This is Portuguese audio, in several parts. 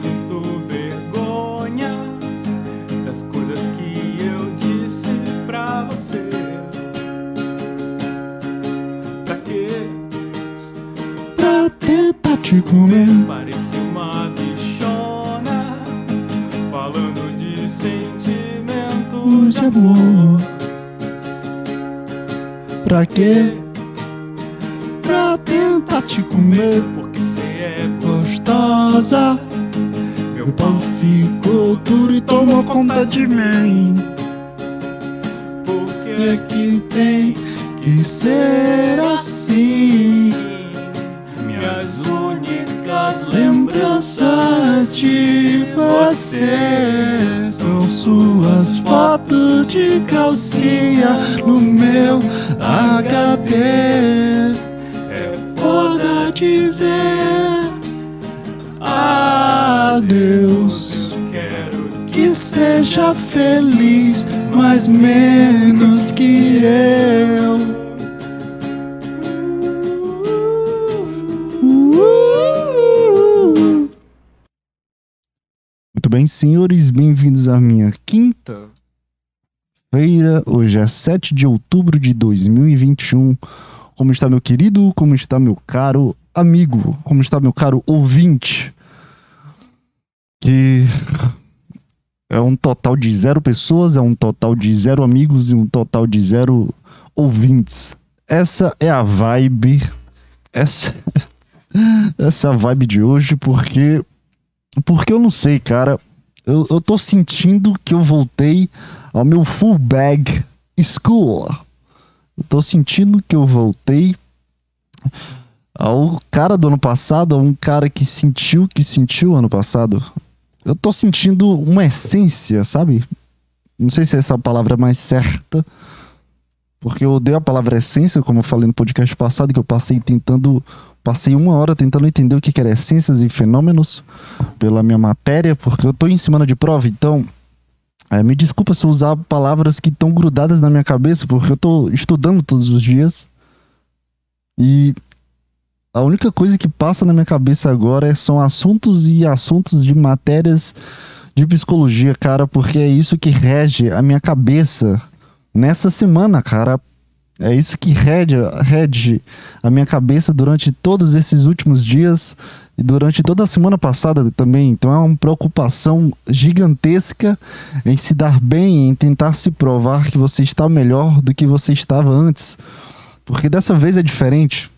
sinto vergonha das coisas que eu disse pra você. Pra quê? Pra tentar te comer. Parecia uma bichona falando de sentimentos de de amor. Pra quê? Pra tentar te comer. Porque cê é Gostosa. Conta de mim. porque E que tem que ser assim. minhas únicas Lembranças de você são suas fotos de calcinha no meu HD. é Foda dizer adeus. Seja feliz, mas menos que eu. Muito bem, senhores, bem-vindos à minha quinta feira. Hoje é 7 de outubro de 2021. Como está meu querido? Como está meu caro amigo? Como está meu caro ouvinte? Que é um total de zero pessoas, é um total de zero amigos e um total de zero ouvintes. Essa é a vibe. Essa, essa é a vibe de hoje, porque. Porque eu não sei, cara. Eu, eu tô sentindo que eu voltei ao meu full bag school. Eu tô sentindo que eu voltei ao cara do ano passado, a um cara que sentiu que sentiu ano passado. Eu tô sentindo uma essência, sabe? Não sei se essa palavra é mais certa, porque eu odeio a palavra essência, como eu falei no podcast passado, que eu passei tentando. Passei uma hora tentando entender o que que era essências e fenômenos pela minha matéria, porque eu tô em semana de prova, então. é, me desculpa se eu usar palavras que estão grudadas na minha cabeça, porque eu tô estudando todos os dias. E a única coisa que passa na minha cabeça agora é- são assuntos e assuntos de matérias de psicologia, cara, porque é isso que rege a minha cabeça nessa semana, cara. É isso que rege, rege a minha cabeça durante todos esses últimos dias e durante toda a semana passada também. Então é uma preocupação gigantesca em se dar bem, em tentar se provar que você está melhor do que você estava antes. Porque dessa vez é diferente.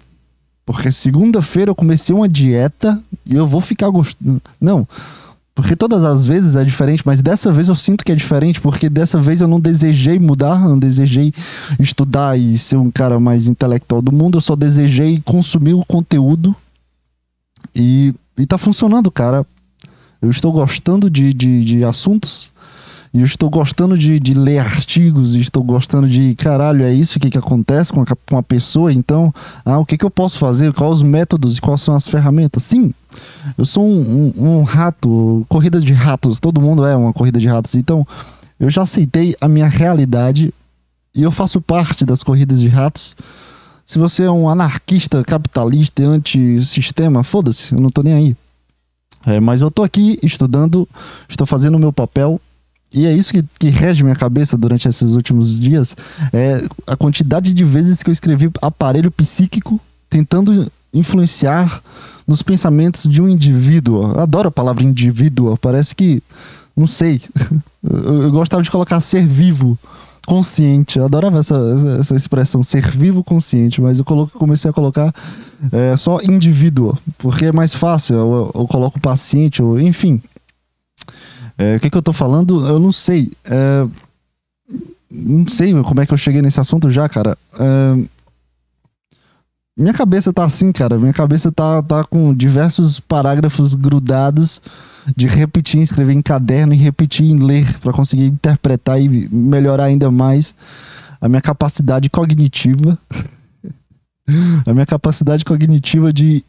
Porque segunda-feira eu comecei uma dieta e eu vou ficar gostando. Não. Porque todas as vezes é diferente, mas dessa vez eu sinto que é diferente, porque dessa vez eu não desejei mudar, não desejei estudar e ser um cara mais intelectual do mundo, eu só desejei consumir o conteúdo e, e tá funcionando, cara. Eu estou gostando de, de, de assuntos e eu estou gostando de, de ler artigos estou gostando de, caralho, é isso que, que acontece com a, com a pessoa, então, ah, o que, que eu posso fazer, quais os métodos e quais são as ferramentas. Sim, eu sou um, um, um rato, corrida de ratos, todo mundo é uma corrida de ratos, então eu já aceitei a minha realidade e eu faço parte das corridas de ratos. Se você é um anarquista, capitalista e antissistema, foda-se, eu não tô nem aí. É, mas eu tô aqui estudando, estou fazendo o meu papel e é isso que, que rege minha cabeça durante esses últimos dias. É a quantidade de vezes que eu escrevi aparelho psíquico tentando influenciar nos pensamentos de um indivíduo. Adoro a palavra indivíduo. Parece que. Não sei. Eu, eu gostava de colocar ser vivo, consciente. Eu adorava essa, essa, expressão, ser vivo consciente. Mas eu colo- comecei a colocar é, só indivíduo, porque é mais fácil. Eu, eu coloco paciente, ou, enfim. É, o que, que eu tô falando? Eu não sei. É, não sei como é que eu cheguei nesse assunto já, cara. É, minha cabeça tá assim, cara. Minha cabeça tá, tá com diversos parágrafos grudados de repetir, escrever em caderno e repetir em ler para conseguir interpretar e melhorar ainda mais a minha capacidade cognitiva. a minha capacidade cognitiva de,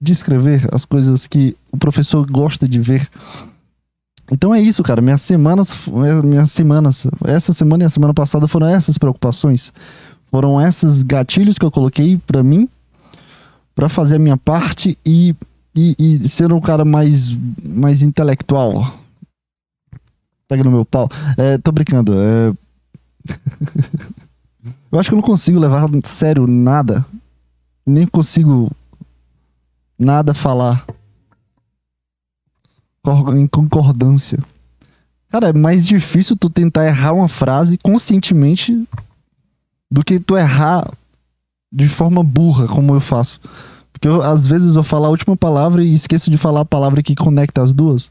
de escrever as coisas que o professor gosta de ver. Então é isso, cara. Minhas semanas, minhas semanas, essa semana e a semana passada foram essas preocupações. Foram esses gatilhos que eu coloquei pra mim, pra fazer a minha parte e e, e ser um cara mais, mais intelectual. Pega no meu pau. É, tô brincando. É... eu acho que eu não consigo levar a sério nada. Nem consigo nada falar em concordância. Cara, é mais difícil tu tentar errar uma frase conscientemente do que tu errar de forma burra, como eu faço. Porque eu, às vezes eu falo a última palavra e esqueço de falar a palavra que conecta as duas.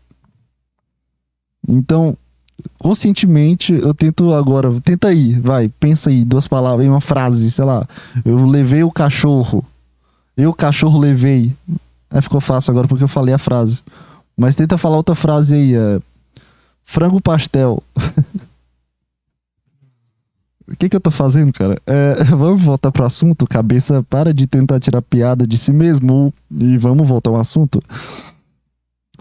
Então, conscientemente, eu tento agora. Tenta aí, vai, pensa aí, duas palavras, em uma frase, sei lá. Eu levei o cachorro. Eu, cachorro, levei. Aí ficou fácil agora porque eu falei a frase. Mas tenta falar outra frase aí. É, frango pastel. O que, que eu tô fazendo, cara? É, vamos voltar pro assunto. Cabeça, para de tentar tirar piada de si mesmo e vamos voltar ao assunto.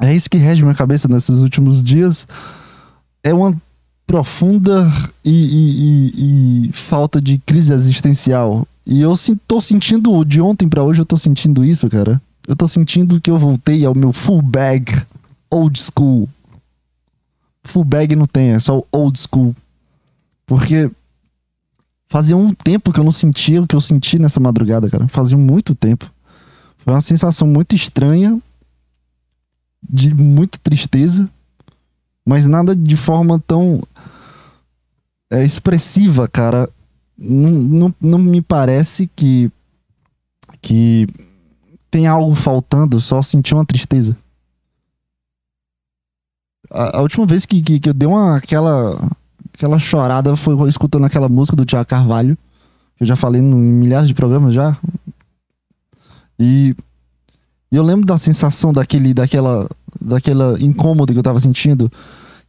É isso que rege minha cabeça nesses últimos dias. É uma profunda e, e- e- e falta de crise existencial. E eu tô sentindo, de ontem pra hoje, eu tô sentindo isso, cara. Eu tô sentindo que eu voltei ao meu full bag old school. Full bag não tem, é só old school. Porque fazia um tempo que eu não sentia o que eu senti nessa madrugada, cara. Fazia muito tempo. Foi uma sensação muito estranha, de muita tristeza, mas nada de forma tão é, expressiva, cara. Não, não, não me parece que que tem algo faltando, só senti uma tristeza. A, a última vez que, que, que eu dei uma aquela aquela chorada foi escutando aquela música do Tiago Carvalho, que eu já falei em milhares de programas já. E, e eu lembro da sensação daquele daquela daquela incômodo que eu tava sentindo,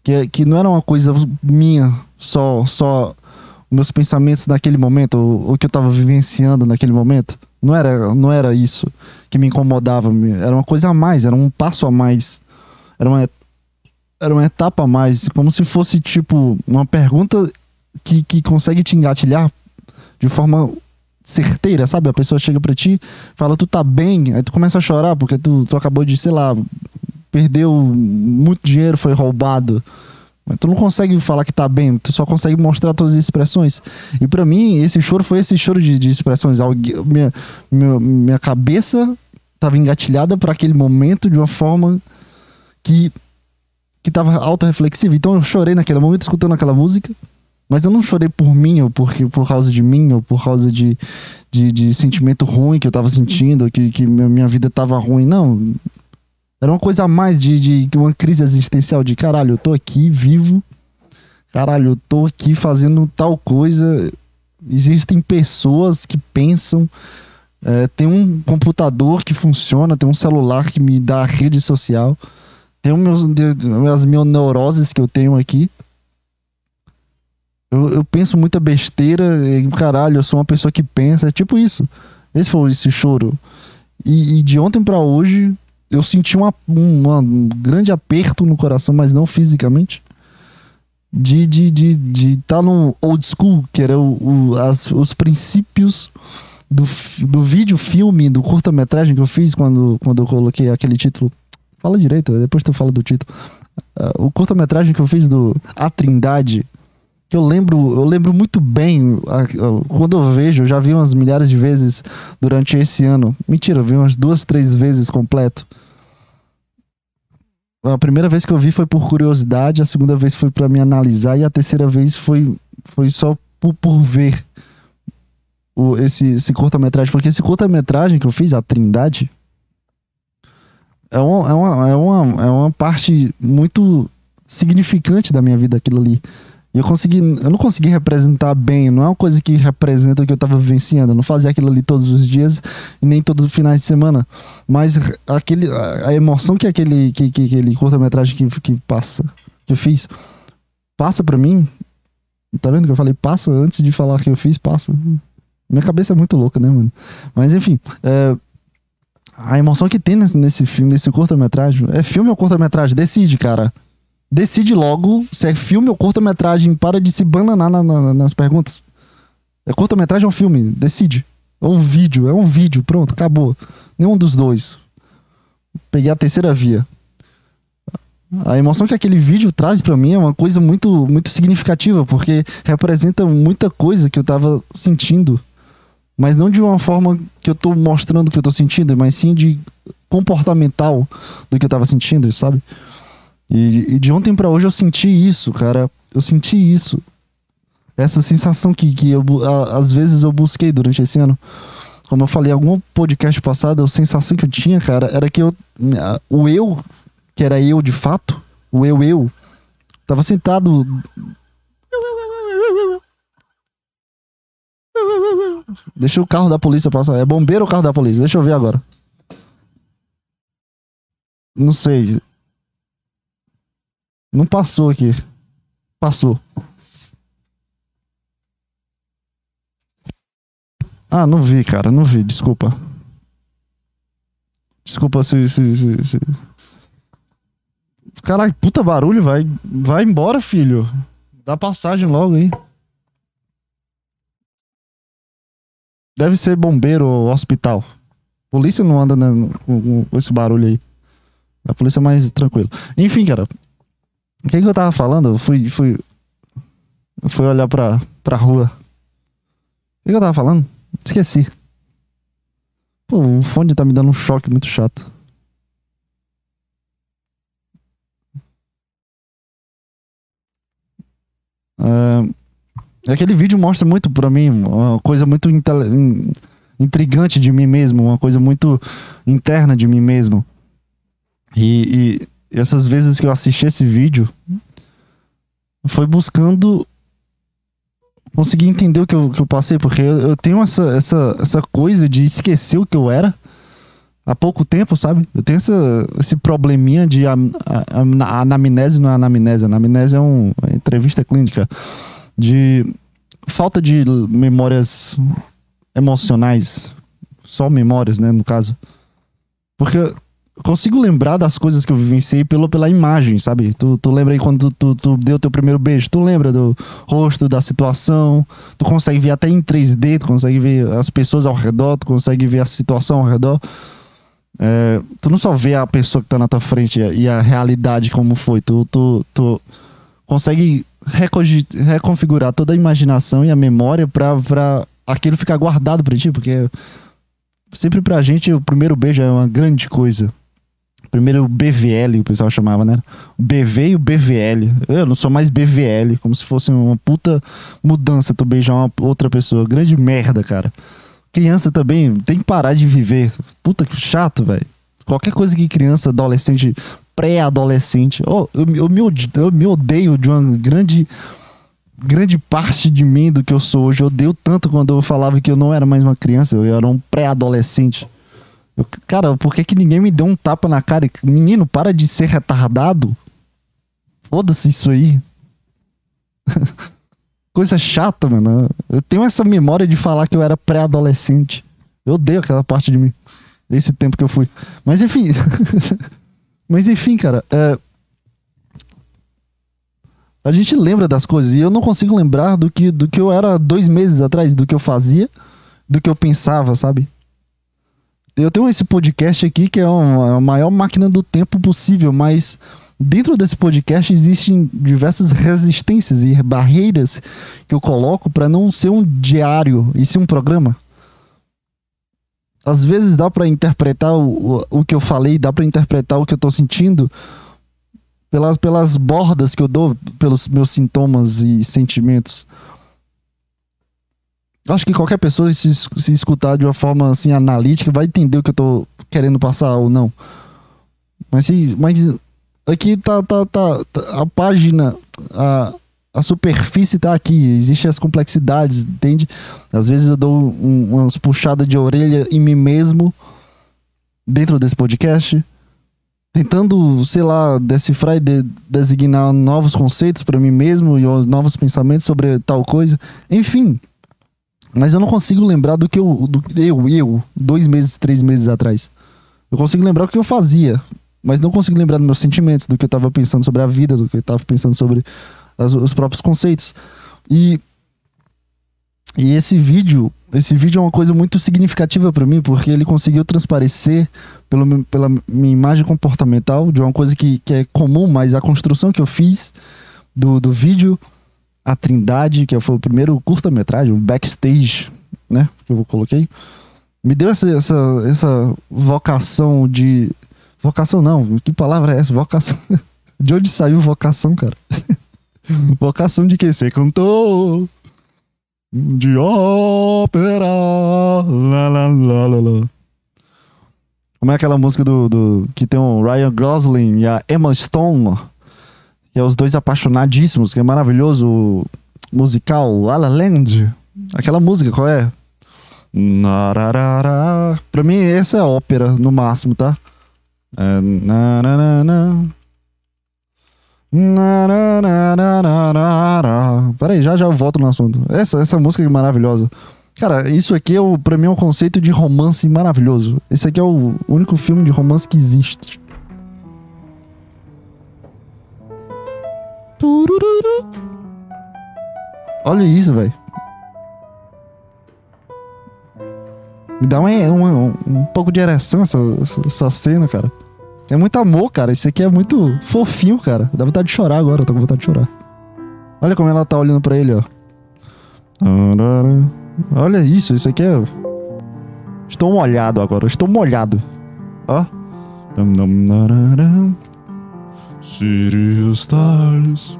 que é- que não era uma coisa minha, só só meus pensamentos naquele momento, o, o que eu tava vivenciando naquele momento. Não era, não era isso que me incomodava, era uma coisa a mais, era um passo a mais. Era uma era uma etapa a mais, como se fosse tipo uma pergunta que, que consegue te engatilhar de forma certeira, sabe? A pessoa chega pra ti, fala, tu tá bem, aí tu começa a chorar porque tu, tu acabou de, sei lá, perdeu muito dinheiro, foi roubado. Tu não consegue falar que tá bem, tu só consegue mostrar todas as expressões. E pra mim, esse choro foi esse choro de, de expressões. Minha, minha, minha cabeça tava engatilhada para aquele momento de uma forma que que tava autorreflexiva. Então eu chorei naquele momento escutando aquela música, mas eu não chorei por mim, ou porque, por causa de mim, ou por causa de, de, de sentimento ruim que eu tava sentindo, que, que minha vida tava ruim. Não. Era uma coisa a mais de, de uma crise existencial de caralho, eu tô aqui vivo, caralho, eu tô aqui fazendo tal coisa. Existem pessoas que pensam. é, tem um computador que funciona, tem um celular que me dá rede social. Tem meus, as minhas neuroses que eu tenho aqui. Eu, eu penso muita besteira. E, caralho, eu sou uma pessoa que pensa. É tipo isso. Esse foi esse choro. E, e de ontem pra hoje, eu senti uma, uma- um grande aperto no coração, mas não fisicamente. De estar de, de, de tá no old school, que era o, o- as- os princípios do, do vídeo filme, do curta-metragem que eu fiz quando, quando eu coloquei aquele título. Fala direito, depois tu fala do título. Ah, o curta-metragem que eu fiz do A Trindade, que eu lembro, eu lembro muito bem, quando eu vejo, eu já vi umas milhares de vezes durante esse ano. Mentira, eu vi umas duas, três vezes completo. A primeira vez que eu vi foi por curiosidade, a segunda vez foi pra me analisar e a terceira vez foi, foi só por, por ver o, esse, esse curta-metragem. Porque esse curta-metragem que eu fiz, A Trindade, é uma, é, uma, é, uma, é uma parte muito significante da minha vida aquilo ali. Eu consegui, eu não consegui representar bem, não é uma coisa que representa o que eu tava vivenciando. Eu não fazia aquilo ali todos os dias e nem todos os finais de semana. Mas aquele, a, emoção que aquele, que, que, aquele curta-metragem que, que passa, que eu fiz, passa pra mim. Tá vendo que eu falei passa antes de falar que eu fiz, passa. Minha cabeça é muito louca, né, mano? Mas enfim, é, a emoção que tem nesse, nesse filme, nesse curta-metragem. É filme ou curta-metragem? Decide, cara. Decide logo se é filme ou curta-metragem. Para de se bananar na- na- nas perguntas. É curta-metragem ou filme? Decide. É um vídeo, é um vídeo. Pronto, acabou. Nenhum dos dois. peguei a terceira via. A emoção que aquele vídeo traz pra mim é uma coisa muito, muito significativa, porque representa muita coisa que eu tava sentindo. Mas não de uma forma que eu tô mostrando que eu tô sentindo, mas sim de comportamental do que eu tava sentindo, sabe? E, e de ontem pra hoje eu senti isso, cara. Eu senti isso. Essa sensação que, que eu, a- às vezes eu busquei durante esse ano. Como eu falei em algum podcast passado, a sensação que eu tinha, cara, era que eu, o eu, que era eu de fato, o eu, eu, tava sentado. Deixa o carro da polícia passar. É bombeiro ou carro da polícia? Deixa eu ver agora. Não sei. Não passou aqui. Passou. Ah, não vi, cara. Não vi. Desculpa. Desculpa se. se, se, se... Caralho, puta barulho, vai. Vai embora, filho. Dá passagem logo aí. Deve ser bombeiro ou hospital. Polícia não anda né, com, com esse barulho aí. A polícia é mais tranquilo. Enfim, cara. O que, que eu tava falando? Eu fui, fui, eu fui olhar pra, pra rua. O que, que eu tava falando? Esqueci. Pô, o fone tá me dando um choque muito chato. É, aquele vídeo mostra muito pra mim uma coisa muito intrigante de mim mesmo, uma coisa muito interna de mim mesmo. E, e essas vezes que eu assisti esse vídeo, foi buscando conseguir entender o que eu, que eu passei, porque eu, eu tenho essa, essa, essa coisa de esquecer o que eu era há pouco tempo, sabe? Eu tenho essa, esse probleminha de a- am- anamnese, não é anamnésia, anamnésia é um, uma entrevista clínica, de falta de memórias emocionais, só memórias, né, no caso. Porque consigo lembrar das coisas que eu vivenciei pelo, pela imagem, sabe? Tu, tu lembra aí quando tu, tu, tu deu teu primeiro beijo? Tu lembra do rosto, da situação? Tu consegue ver até em 3D, tu consegue ver as pessoas ao redor, tu consegue ver a situação ao redor. É, tu não só vê a pessoa que tá na tua frente e a, realidade como foi, tu, tu, tu consegue reconfigurar toda a imaginação e a memória pra, pra aquilo ficar guardado pra ti, porque sempre pra gente o primeiro beijo é uma grande coisa. Primeiro BVL, o pessoal chamava, né? O BV e o BVL. Eu não sou mais BVL, como se fosse uma puta mudança tu beijar uma outra pessoa. Grande merda, cara. Criança também tem que parar de viver. Puta que chato, velho. Qualquer coisa que criança, adolescente, pré-adolescente. Oh, eu, eu, me ode- eu me odeio de uma grande grande parte de mim do que eu sou hoje. Eu odeio tanto quando eu falava que eu não era mais uma criança, eu era um pré-adolescente. Cara, por que, que ninguém me deu um tapa na cara? Menino, para de ser retardado. Foda-se isso aí. Coisa chata, mano. Eu tenho essa memória de falar que eu era pré-adolescente. Eu odeio aquela parte de mim. Esse tempo que eu fui. Mas enfim. Mas enfim, cara. é, A gente lembra das coisas. E eu não consigo lembrar do que, do que eu era dois meses atrás, do que eu fazia, do que eu pensava, sabe? Eu tenho esse podcast aqui que é uma- a maior máquina do tempo possível, mas dentro desse podcast existem diversas resistências e barreiras que eu coloco para não ser um diário e sim um programa. Às vezes dá para interpretar o, o, o que eu falei, dá para interpretar o que eu tô sentindo pelas, pelas bordas que eu dou, pelos meus sintomas e sentimentos. Acho que qualquer pessoa, se, se escutar de uma forma assim analítica, vai entender o que eu tô querendo passar ou não. Mas, se, mas aqui tá, tá, tá, tá- a página, a, a superfície tá aqui. Existem as complexidades, entende? Às vezes eu dou um- umas puxadas de orelha em mim mesmo dentro desse podcast. Tentando, sei lá, decifrar e de- designar novos conceitos para mim mesmo e novos pensamentos sobre tal coisa. Enfim, mas eu não consigo lembrar do que eu, do, eu, eu, dois meses, três meses atrás. Eu consigo lembrar o que eu fazia, mas não consigo lembrar dos meus sentimentos, do que eu tava pensando sobre a vida, do que eu tava pensando sobre as- os próprios conceitos. E, e esse vídeo, esse vídeo é uma coisa muito significativa pra mim, porque ele conseguiu transparecer pelo, pela minha imagem comportamental de uma coisa que, que é comum, mas a construção que eu fiz do, do vídeo, a Trindade, que foi o primeiro curta-metragem, o backstage, né? Que eu coloquei, me deu essa, essa, essa vocação de. Vocação não, que palavra é essa? Vocação. De onde saiu vocação, cara? vocação de quem? Ser cantor de ópera. Lá, lá, lá, lá, lá. Como é aquela música do, do que tem o Ryan Gosling e a Emma Stone, que é os dois apaixonadíssimos, que é maravilhoso musical La La Land. Aquela música, qual é? Nararara. Pra mim, essa é ópera, no máximo, tá? É. Nararararara. Peraí, já já eu volto no assunto. Essa, essa música é maravilhosa. Cara, isso aqui é o, pra mim é um conceito de romance maravilhoso. Esse aqui é o único filme de romance que existe. Turururu. Olha isso, velho. Me dá uma- um, um pouco de ereção essa, essa, cena, cara. É muito amor, cara. Isso aqui é muito fofinho, cara. Dá vontade de chorar agora. Eu tô com vontade de chorar. Olha como ela tá olhando pra ele, ó. Olha isso. Isso aqui é. Estou molhado agora. Estou molhado. Ó. City of Stars.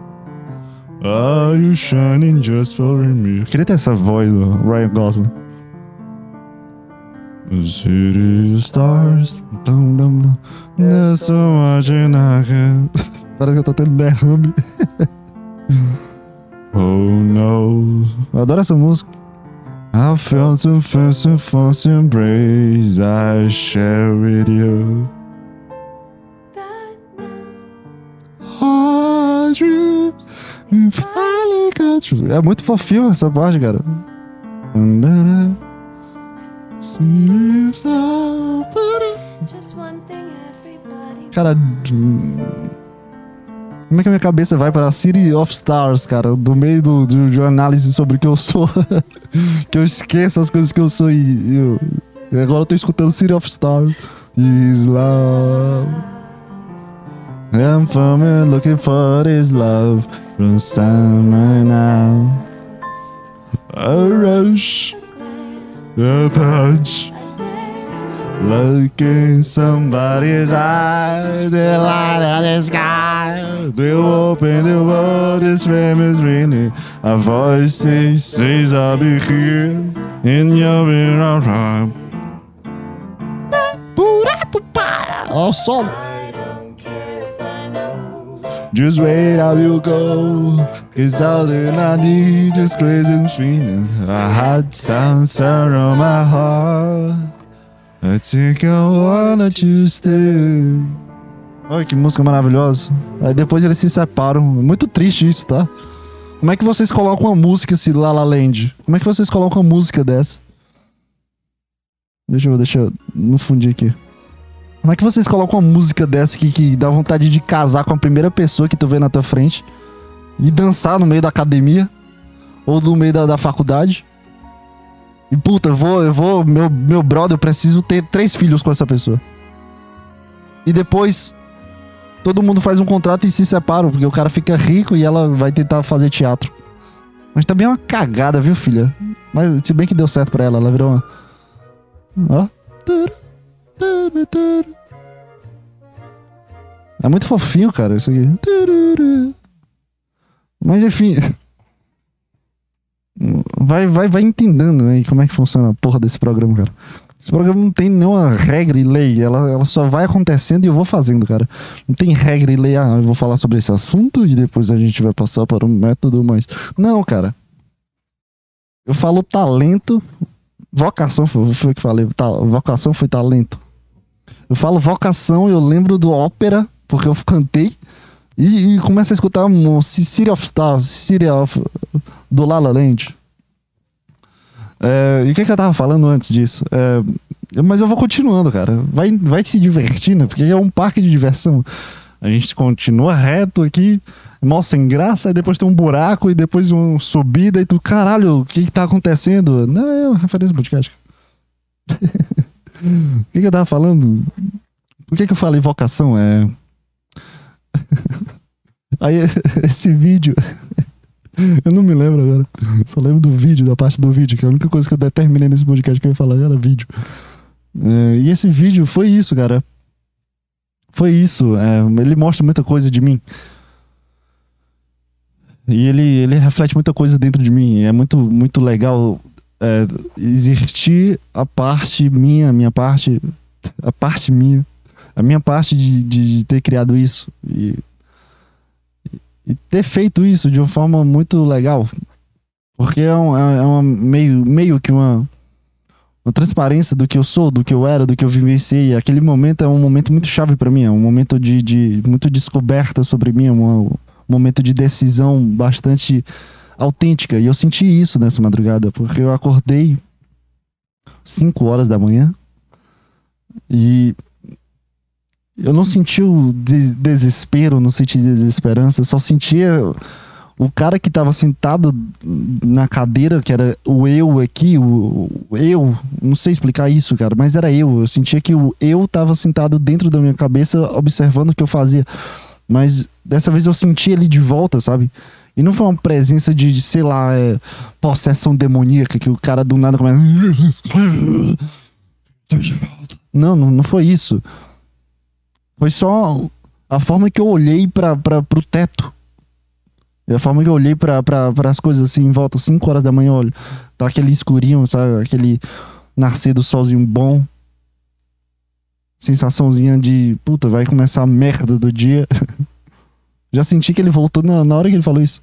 Are you shining just for me? Eu queria ter essa voz do Ryan Gosling. City of Stars. Dum, dum, dum. There's so much in. Parece que eu tô tendo derrame. oh no. Adoro essa música. I felt the first and first embrace I share with you. É muito fofinho essa parte, cara. Cara, como é que a minha cabeça vai para City of Stars, cara? Do meio do, do- de uma análise sobre o que eu sou. que eu esqueço as coisas que eu sou e eu. e agora eu tô escutando City of Stars. Is love. I'm coming looking for this love from summer now. A rush, a touch. Look in somebody's eyes, the light of the sky. They open the world, this famous ringing. A voice says, I'll be here in your being around. Ó, o solo. Just wait, I will go. It's all that I need, just crazy feeling. A hot sound surround my heart. I think I wanna you stay. Olha que música maravilhosa. Aí depois eles se separam. Muito triste isso, tá? Como é que vocês colocam uma música se La La Land? Como é que vocês colocam uma música dessa? Deixa eu, deixa eu não fundir aqui. Como é que vocês colocam uma música dessa que, que dá vontade de casar com a primeira pessoa que tu vê na tua frente e dançar no meio da academia ou no meio da, da faculdade? E puta, eu vou, eu vou, meu, meu brother, eu preciso ter três filhos com essa pessoa. E depois, todo mundo faz um contrato e se separam, porque o cara fica rico e ela vai tentar fazer teatro. Mas também é uma cagada, viu, filha? Mas se bem que deu certo pra ela, ela virou uma. Ó. É muito fofinho, cara, isso aqui. Mas enfim. Vai, vai, vai entendendo aí como é que funciona a porra desse programa, cara. Esse programa não tem nenhuma regra e lei. Ela, ela só vai acontecendo e eu vou fazendo, cara. Não tem regra e lei. Ah, eu vou falar sobre esse assunto e depois a gente vai passar para um método mais. Não, cara. Eu falo talento. Vocação foi, o que falei. Vocação foi talento. Eu falo vocação, eu lembro do ópera, porque eu cantei. E, e começo a escutar um City of Stars, City of do La La Land. É, e o que, que eu tava falando antes disso? É, mas eu vou continuando, cara. Vai, vai se divertindo, porque é um parque de diversão. A gente continua reto aqui, mó sem graça, e depois tem um buraco, e depois uma subida, e tu, caralho, o que que tá acontecendo? Não, é uma referência podcast. O que, que eu tava falando? Por que, que eu falei vocação? É. Aí, esse vídeo. Eu não me lembro agora. Só lembro do vídeo, da parte do vídeo, que é a única coisa que eu determinei nesse podcast que eu ia falar era vídeo. É, e esse vídeo foi isso, cara. Foi isso. é, ele mostra muita coisa de mim. E ele, ele reflete muita coisa dentro de mim. É muito, muito legal é, existir a parte minha, minha parte, a parte minha, a minha parte de, de, de ter criado isso e, e ter feito isso de uma forma muito legal, porque é, um, é uma meio, meio que uma, uma transparência do que eu sou, do que eu era, do que eu vivenciei. Aquele momento é um momento muito chave para mim, é um momento de, de muito descoberta sobre mim, é um momento de decisão bastante autêntica. E eu senti isso nessa madrugada, porque eu acordei 5 horas da manhã e eu não senti o des- desespero, não senti desesperança, eu só sentia o cara que tava sentado na cadeira, que era o eu aqui, o, o eu, não sei explicar isso, cara, mas era eu. Eu sentia que o eu tava sentado dentro da minha cabeça, observando o que eu fazia. Mas dessa vez eu senti ele de volta, sabe? E não foi uma presença de, de, sei lá, é, possessão demoníaca, que o cara do nada começa. Não, não, não foi isso. Foi só a forma que eu olhei pra, pro teto. E a forma que eu olhei pra, pra, as coisas assim, em volta, 5 horas da manhã, olha. Tá aquele escurinho, sabe? Aquele nascer do solzinho bom. Sensaçãozinha de, puta, vai começar a merda do dia. Já senti que ele voltou na, na hora que ele falou isso.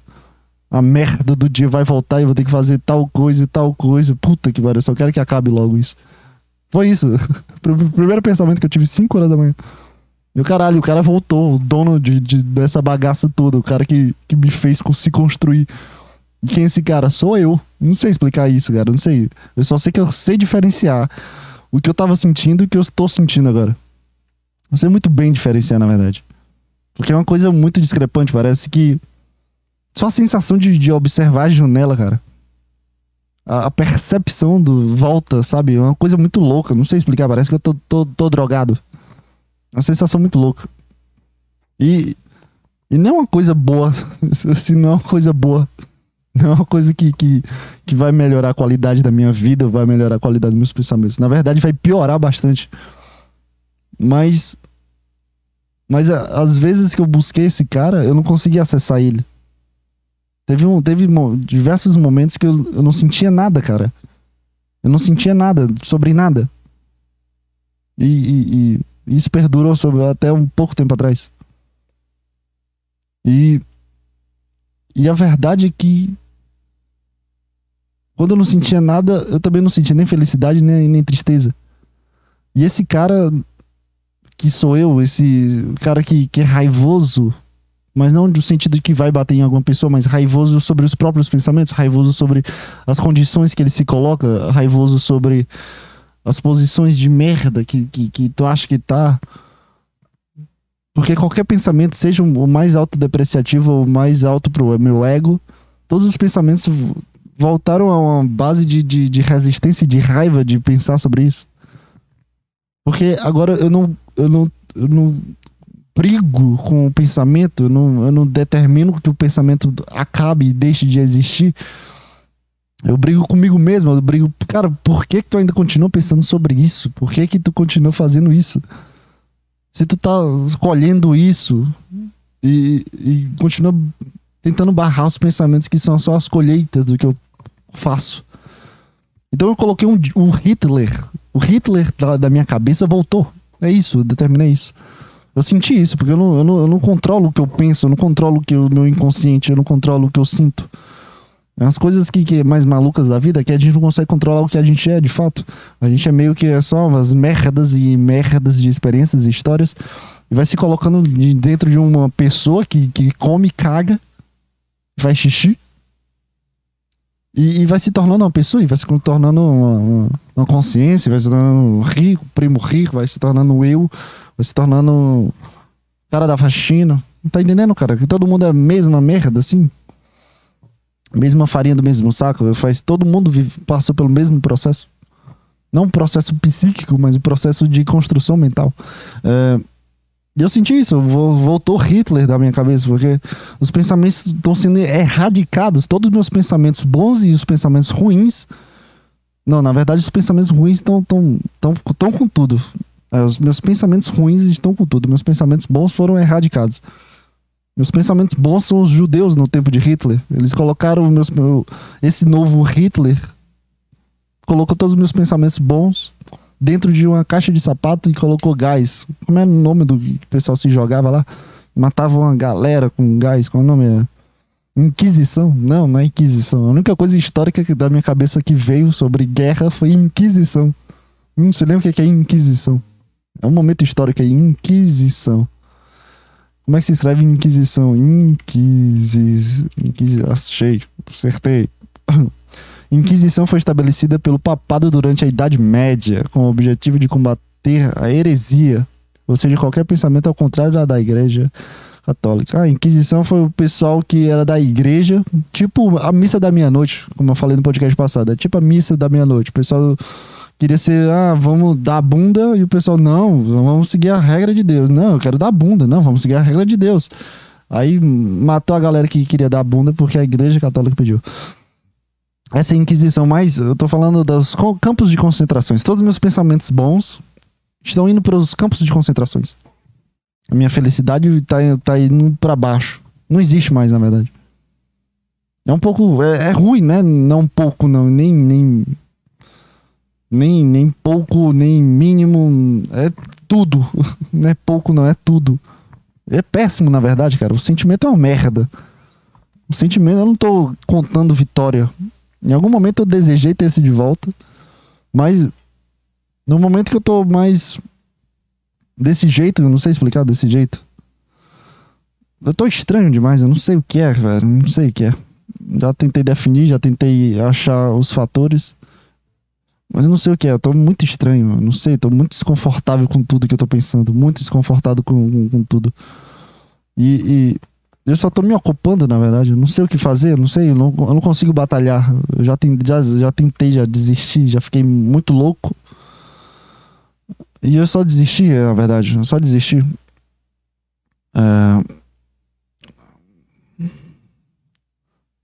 A merda do dia vai voltar e eu vou ter que fazer tal coisa e tal coisa. Puta que pariu, só quero que acabe logo isso. Foi isso. Pr- Primeiro pensamento que eu tive 5 horas da manhã. E o caralho, o cara voltou, o dono de, de- dessa bagaça toda, o cara que, que me fez se construir. Quem é esse cara? Sou eu. Não sei explicar isso, cara. Não sei. Eu só sei que eu sei diferenciar o que eu tava sentindo e o que eu estou sentindo agora. Eu sei muito bem diferenciar, na verdade. Porque é uma coisa muito discrepante. Parece que. Só a sensação de, de observar a janela, cara. A, a percepção do volta, sabe? É uma coisa muito louca. Não sei explicar. Parece que eu tô, tô, tô drogado. Uma sensação muito louca. E. E não é uma coisa boa. Se não é uma coisa boa. Não é uma coisa que, que, que vai melhorar a qualidade da minha vida, vai melhorar a qualidade dos meus pensamentos. Na verdade, vai piorar bastante. Mas. Mas a- às vezes que eu busquei esse cara, eu não consegui acessar ele. Teve, um, teve diversos momentos que eu, eu não sentia nada, cara. Eu não sentia nada sobre nada. E, e- e isso perdurou sobre, até um pouco tempo atrás. E. E a verdade é que. Quando eu não sentia nada, eu também não sentia nem felicidade nem, nem tristeza. E esse cara que sou eu, esse cara que, que é raivoso, mas não no sentido de que vai bater em alguma pessoa, mas raivoso sobre os próprios pensamentos, raivoso sobre as condições que ele se coloca, raivoso sobre as posições de merda que, que, que tu acha que tá. Porque qualquer pensamento, seja o mais autodepreciativo ou o mais alto pro meu ego, todos os pensamentos voltaram a uma base de, de, de resistência e de raiva de pensar sobre isso. Porque agora eu não, eu não, eu não brigo com o pensamento, eu não, eu não determino que o pensamento acabe e deixe de existir. Eu brigo comigo mesmo, eu brigo, cara, por que, que tu ainda continua pensando sobre isso? Por que, que tu continua fazendo isso? Se tu tá colhendo isso e, e continua tentando barrar os pensamentos que são só as colheitas do que eu faço. Então eu coloquei um, o Hitler. O Hitler da, da minha cabeça voltou. É isso, eu determinei isso. Eu senti isso, porque eu não, eu não, eu não controlo o que eu penso, eu não controlo o que o meu inconsciente, eu não controlo o que eu sinto. É umas coisas que, que é mais malucas da vida é que a gente não consegue controlar o que a gente é, de fato. A gente é meio que é só umas merdas e merdas de experiências e histórias. E vai se colocando de- dentro de uma pessoa que, que come, caga, faz xixi. E, e vai se tornando uma pessoa, vai se tornando uma, uma- consciência, vai se tornando rico, primo rico, vai se tornando eu, vai se tornando. cara da faxina. Não tá entendendo, cara? Que todo mundo é a mesma merda, assim. Mesma farinha do mesmo saco. Faz, todo mundo vive, passa pelo mesmo processo. Não um processo psíquico, mas um processo de construção mental. É, eu senti isso, vo- voltou Hitler da minha cabeça, porque os pensamentos estão sendo erradicados. Todos os meus pensamentos bons e os pensamentos ruins. Não, na verdade, os pensamentos ruins estão tão, tão, tão com tudo. É, os meus pensamentos ruins estão com tudo. Meus pensamentos bons foram erradicados. Meus pensamentos bons são os judeus no tempo de Hitler. Eles colocaram meus, meu- esse novo Hitler. Colocou todos os meus pensamentos bons dentro de uma caixa de sapato e colocou gás. Como é o nome do que o pessoal se jogava lá? Matava uma galera com gás. Qual é o nome? Inquisição? Não, não é Inquisição. A única coisa histórica que da minha cabeça que veio sobre guerra foi Inquisição. Hum, você lembra o que é Inquisição? É um momento histórico aí. Inquisição. Como é que se escreve Inquisição? Inquisi... Inquisi... Achei. Acertei. Inquisição foi estabelecida pelo papado durante a Idade Média com o objetivo de combater a heresia, ou seja, qualquer pensamento ao contrário da, da Igreja Católica. A Inquisição foi o pessoal que era da Igreja, tipo a missa da meia-noite, como eu falei no podcast passado, é tipo a missa da meia-noite. O pessoal queria ser, ah, vamos dar bunda, e o pessoal, não, vamos seguir a regra de Deus. Não, eu quero dar bunda, não, vamos seguir a regra de Deus. Aí matou a galera que queria dar bunda porque a Igreja Católica pediu essa Inquisição, mas eu tô falando dos campos de concentrações. Todos os meus pensamentos bons estão indo para os campos de concentrações. A minha felicidade tá, tá indo para baixo. Não existe mais, na verdade. É um pouco. É, é ruim, né? Não um pouco, não. Nem, nem. Nem, nem pouco, nem mínimo. É tudo. Não é pouco, não. É tudo. É péssimo, na verdade, cara. O sentimento é uma merda. O sentimento, eu não tô contando vitória. Em algum momento eu desejei ter esse de volta, mas no momento que eu tô mais desse jeito, eu não sei explicar desse jeito. Eu tô estranho demais, eu não sei o que é, velho, não sei o que é. Já tentei definir, já tentei achar os fatores, mas eu não sei o que é, eu tô muito estranho, eu não sei, tô muito desconfortável com tudo que eu tô pensando, muito desconfortável com, com, com tudo. E, e eu só tô me ocupando, na verdade. Eu não sei o que fazer, eu não sei, eu não, eu não consigo batalhar. Eu já, ten- já, já tentei, já desisti, já fiquei muito louco. E eu só desisti, é, na verdade. Eu só desisti. É...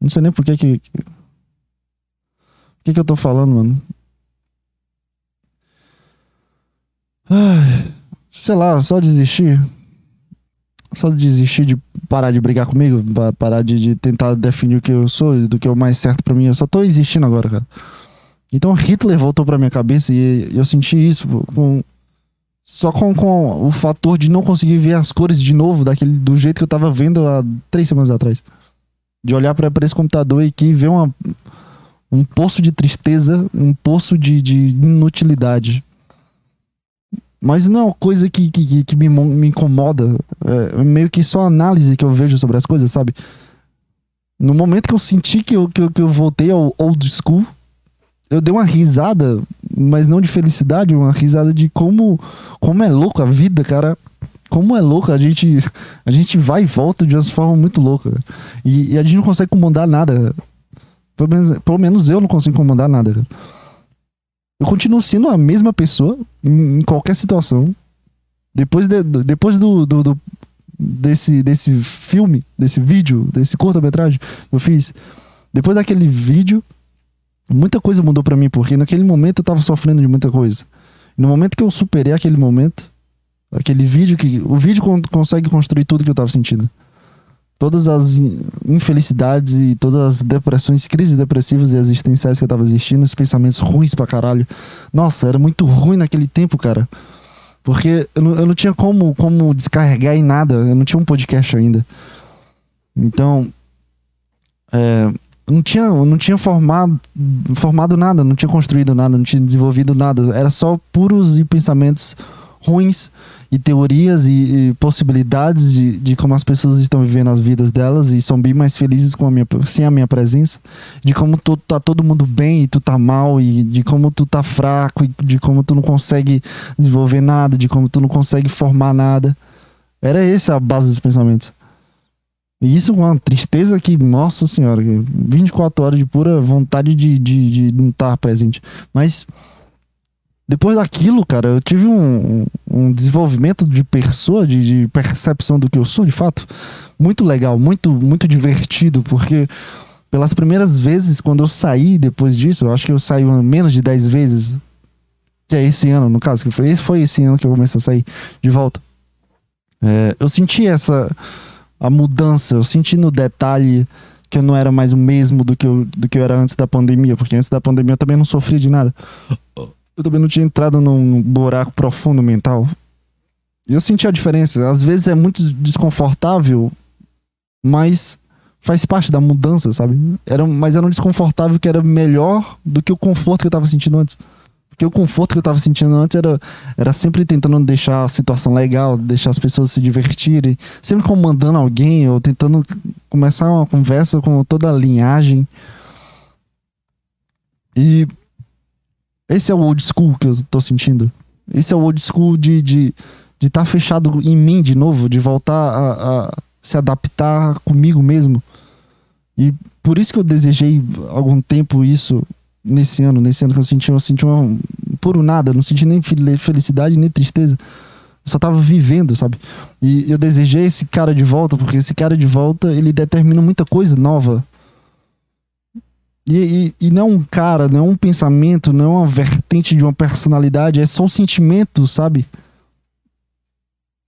Não sei nem por que que. Por que que eu tô falando, mano? Ai, sei lá, só desistir. Só desistir de parar de brigar comigo, pa- parar de, de tentar definir o que eu sou do que é o mais certo pra mim. Eu só tô existindo agora, cara. Então Hitler voltou pra minha cabeça e eu senti isso com só com, com o fator de não conseguir ver as cores de novo daquele do jeito que eu tava vendo há três semanas atrás. De olhar pra esse computador e aqui ver uma, um poço de tristeza, um poço de, de inutilidade. Mas não é uma coisa que, que, que- me, me incomoda. É meio que só análise que eu vejo sobre as coisas, sabe? No momento que eu senti que eu, que eu, que eu voltei ao old school, eu dei uma risada, mas não de felicidade, uma risada de como, como é louco a vida, cara. Como é louco, a gente, a gente vai e volta de uma forma muito louca. E, e a gente não consegue comandar nada. Pelo menos, pelo menos eu não consigo comandar nada. cara. Eu continuo sendo a mesma pessoa em, em qualquer situação. Depois, de- depois do, do- do- desse, desse filme, desse vídeo, desse curta-metragem que eu fiz, depois daquele vídeo, muita coisa mudou pra mim, porque naquele momento eu tava sofrendo de muita coisa. No momento que eu superei aquele momento, aquele vídeo que. O vídeo con- consegue construir tudo que eu tava sentindo. Todas as in- infelicidades e todas as depressões, crises depressivas e existenciais que eu tava existindo, os pensamentos ruins pra caralho. Nossa, era muito ruim naquele tempo, cara. Porque eu não, eu não tinha como, como descarregar em nada. Eu não tinha um podcast ainda. Então. É, não tinha, não tinha formado, formado nada, não tinha construído nada, não tinha desenvolvido nada. Era só puros pensamentos ruins e teorias e, e possibilidades de, de como as pessoas estão vivendo as vidas delas e são bem mais felizes com a minha, sem a minha presença. De como tu, tá todo mundo bem e tu tá mal, e de como tu tá fraco, e de como tu não consegue desenvolver nada, de como tu não consegue formar nada. Era essa a base dos pensamentos. E isso com uma tristeza que, nossa senhora, que 24 horas de pura vontade de, de, de não estar presente. Mas depois daquilo, cara, eu tive um, um desenvolvimento de pessoa, de, de percepção do que eu sou, de fato, muito legal, muito, muito divertido, porque pelas primeiras vezes, quando eu saí depois disso, eu acho que eu saí menos de 10 vezes, que é esse ano, no caso, que foi, foi esse ano que eu comecei a sair de volta. É, eu senti essa a mudança, eu senti no detalhe que eu não era mais o mesmo do que eu, do que eu era antes da pandemia, porque antes da pandemia eu também não sofria de nada. Eu também não tinha entrado num buraco profundo mental. E eu senti a diferença. Às vezes é muito desconfortável, mas faz parte da mudança, sabe? Era, mas era um desconfortável que era melhor do que o conforto que eu tava sentindo antes. Porque o conforto que eu tava sentindo antes era, era sempre tentando deixar a situação legal, deixar as pessoas se divertirem, sempre comandando alguém ou tentando começar uma conversa com toda a linhagem. E esse é o old school que eu tô sentindo. Esse é o old school de estar de, de tá fechado em mim de novo, de voltar a, a se adaptar comigo mesmo. E por isso que eu desejei algum tempo isso nesse ano, nesse ano que eu senti, eu senti uma puro nada, não senti nem felicidade nem tristeza. Eu só tava vivendo, sabe? E eu desejei esse cara de volta, porque esse cara de volta, ele determina muita coisa nova. E, e, e não um cara, não um pensamento, não uma vertente de uma personalidade, é só um sentimento, sabe?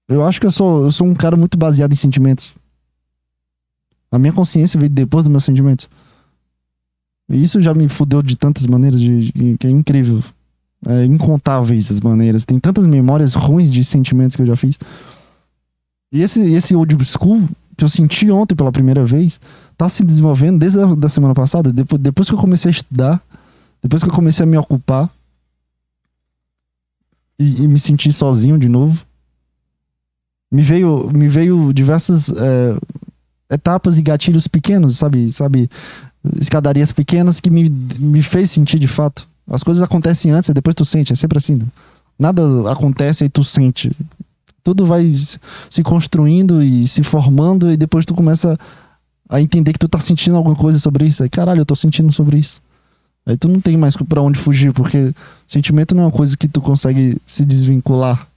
Eu acho que eu sou, eu sou um cara muito baseado em sentimentos. A minha consciência veio depois dos meus sentimentos. E isso já me fudeu de tantas maneiras, de, de, que é incrível. É, incontáveis as maneiras. Tem tantas memórias ruins de sentimentos que eu já fiz. E esse, esse old school que eu senti ontem pela primeira vez tá se desenvolvendo desde a da semana passada. Depois, depois que eu comecei a estudar, depois que eu comecei a me ocupar e, e me sentir sozinho de novo, me veio, me veio diversas é, etapas e gatilhos pequenos, sabe? Sabe? escadarias pequenas que me, me fez sentir de fato. As coisas acontecem antes e depois tu sente, é sempre assim. Né? Nada acontece e tu sente. Tudo vai se construindo e se formando e depois tu começa a entender que tu tá sentindo alguma coisa sobre isso. Aí, caralho, eu tô sentindo sobre isso. Aí tu não tem mais para onde fugir, porque sentimento não é uma coisa que tu consegue se desvincular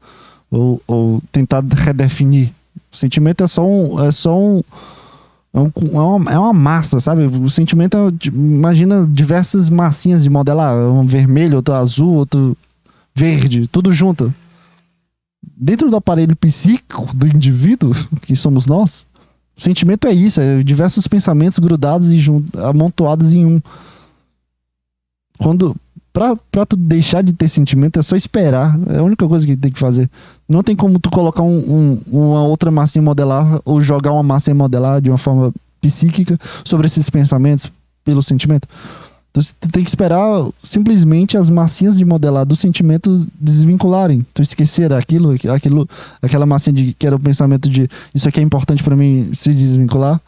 ou, ou tentar redefinir. O sentimento é só um, é só é, um, é, uma, é uma massa, sabe? O sentimento é, imagina diversas massinhas de modelar, um vermelho, outro azul, outro verde, tudo junto. Dentro do aparelho psíquico do indivíduo, que somos nós, sentimento é isso, é diversos pensamentos grudados e amontoados em um. Quando pra, pra tu deixar de ter sentimento é só esperar. É a única coisa que tem que fazer. Não tem como tu colocar um, um, uma outra massinha modelar ou jogar uma massinha modelar de uma forma psíquica sobre esses pensamentos pelo sentimento. Tu tem que esperar simplesmente as massinhas de modelar do sentimento desvincularem. Tu esquecer aquilo, aquilo, aquela massinha de que era o pensamento de isso aqui é importante para mim se desvincular.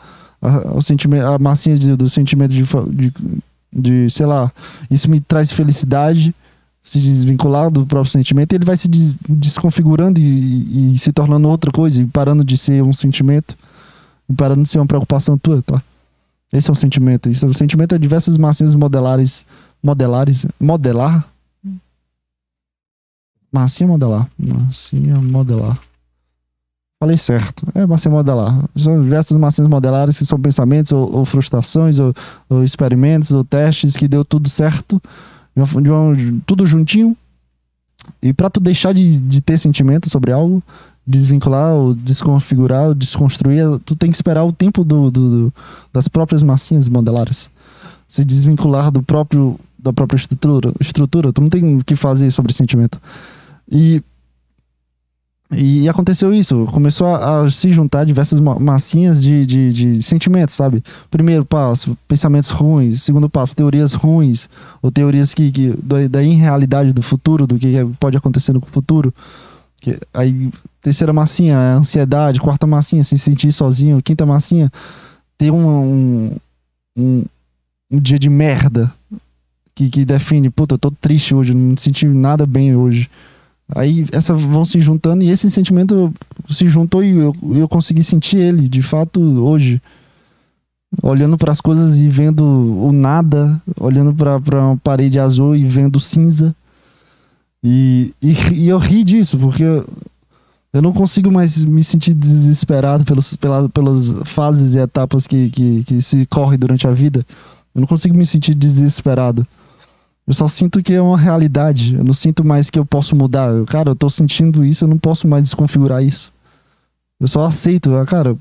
A, o sentimento, a massinha de, do sentimento de, de de, sei lá, isso me traz felicidade, se desvincular do próprio sentimento, ele vai se des desconfigurando e, e, se tornando outra coisa, e parando de ser um sentimento, e parando de ser uma preocupação tua, tá? Esse é o sentimento. Isso, o sentimento é diversas massinhas modelares, modelares, modelar? Massinha modelar. Massinha modelar. Falei certo. É massinha modelar. São diversas massinhas modelares que são pensamentos, ou, ou frustrações, ou, ou, experimentos, ou testes que deu tudo certo, de uma, de uma, tudo juntinho. E para tu deixar de, de ter sentimento sobre algo, desvincular, ou desconfigurar, ou desconstruir, tu tem que esperar o tempo do, do, do das próprias massinhas modelares. Se desvincular do próprio da própria estrutura, estrutura, tu não tem o que fazer sobre sentimento. E e aconteceu isso, começou a, a se juntar diversas massinhas de, de, de, sentimentos, sabe? Primeiro passo, pensamentos ruins. Segundo passo, teorias ruins, ou teorias que, que da irrealidade do futuro, do que pode acontecer no futuro. Que, aí, terceira massinha, ansiedade. Quarta massinha, se sentir sozinho. Quinta massinha, ter um, um, um, um dia de merda que, que define, puta, eu tô triste hoje, não me senti nada bem hoje Aí essas vão se juntando e esse sentimento se juntou e eu, eu consegui sentir ele, de fato, hoje. Olhando para as coisas e vendo o nada, olhando para uma parede azul e vendo cinza. E, e, e eu ri disso, porque eu não consigo mais me sentir desesperado pelos, pela, pelas fases e etapas que, que, que se corre durante a vida. Eu não consigo me sentir desesperado. Eu só sinto que é uma realidade. Eu não sinto mais que eu posso mudar. Eu, cara, eu tô sentindo isso, eu não posso mais desconfigurar isso. Eu só aceito. ah, Cara,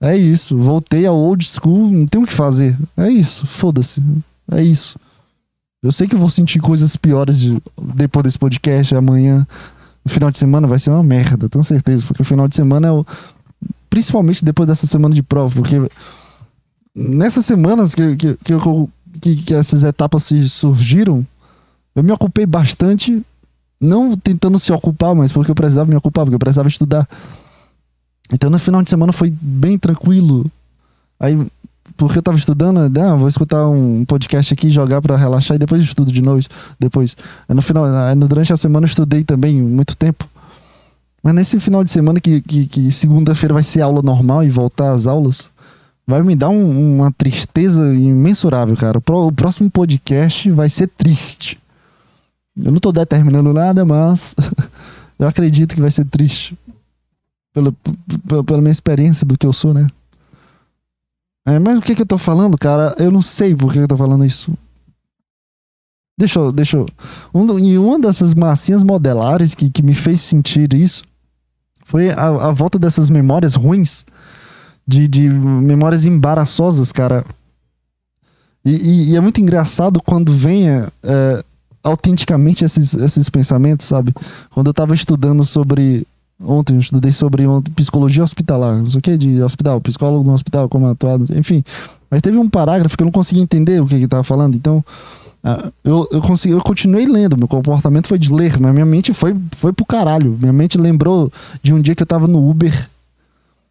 é isso. Voltei ao old school, não tem o que fazer. É isso. Foda-se. É isso. Eu sei que eu vou sentir coisas piores de- depois desse podcast amanhã. No final de semana vai ser uma merda, tenho certeza. Porque o final de semana é o. Principalmente depois dessa semana de prova. Porque nessas semanas que, que, que, eu- que, que essas etapas se surgiram, eu me ocupei bastante. Não tentando se ocupar, mas porque eu precisava me ocupar, porque eu precisava estudar. Então no final de semana foi bem tranquilo. Aí, porque eu tava estudando, ah, vou escutar um podcast aqui, jogar pra relaxar e depois estudo de novo. Depois. No final, durante a semana eu estudei também muito tempo. Mas nesse final de semana que, que, que segunda-feira vai ser aula normal e voltar às aulas, vai me dar um- uma tristeza imensurável, cara. O, pró- o próximo podcast vai ser triste. Eu não tô determinando nada, mas eu acredito que vai ser triste. Pela, p- p- pela minha experiência do que eu sou, né? É, mas o que que eu tô falando, cara? Eu não sei por que eu tô falando isso. Deixa eu. Deixa eu um, em uma dessas massinhas modelares que, que me fez sentir isso foi a, a volta dessas memórias ruins, de, de memórias embaraçosas, cara. E, e- e é muito engraçado quando é, é, autenticamente esses, esses pensamentos, sabe? Quando eu tava estudando sobre. Ontem eu estudei sobre psicologia hospitalar, não sei o que, de hospital, psicólogo no hospital, como atuado, enfim. Mas teve um parágrafo que eu não conseguia entender o que ele tava falando, então. ah, eu, eu, consegui, eu continuei lendo, meu comportamento foi de ler, mas minha mente foi, foi pro caralho. Minha mente lembrou de um dia que eu tava no Uber.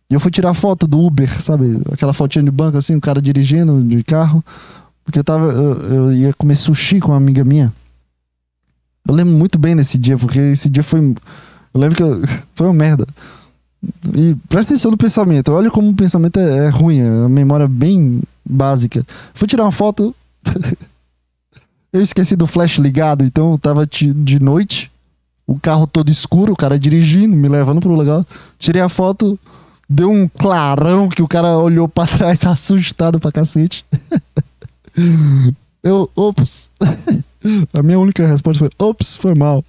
E eu fui tirar foto do Uber, sabe? Aquela fotinha de banco, assim, o cara dirigindo de carro. Porque eu tava. Eu, eu ia comer sushi com uma amiga minha. Eu lembro muito bem desse dia, porque esse dia foi. Eu lembro que eu, foi uma merda. E presta atenção no pensamento. Olha como o pensamento é, é ruim, é uma memória bem básica. Fui tirar uma foto. eu esqueci do flash ligado, então eu tava de noite. O carro todo escuro, o cara dirigindo, me levando pro lugar. Tirei a foto, deu um clarão que o cara olhou pra trás assustado pra cacete. Eu, ops. A minha única resposta foi, ops, foi mal.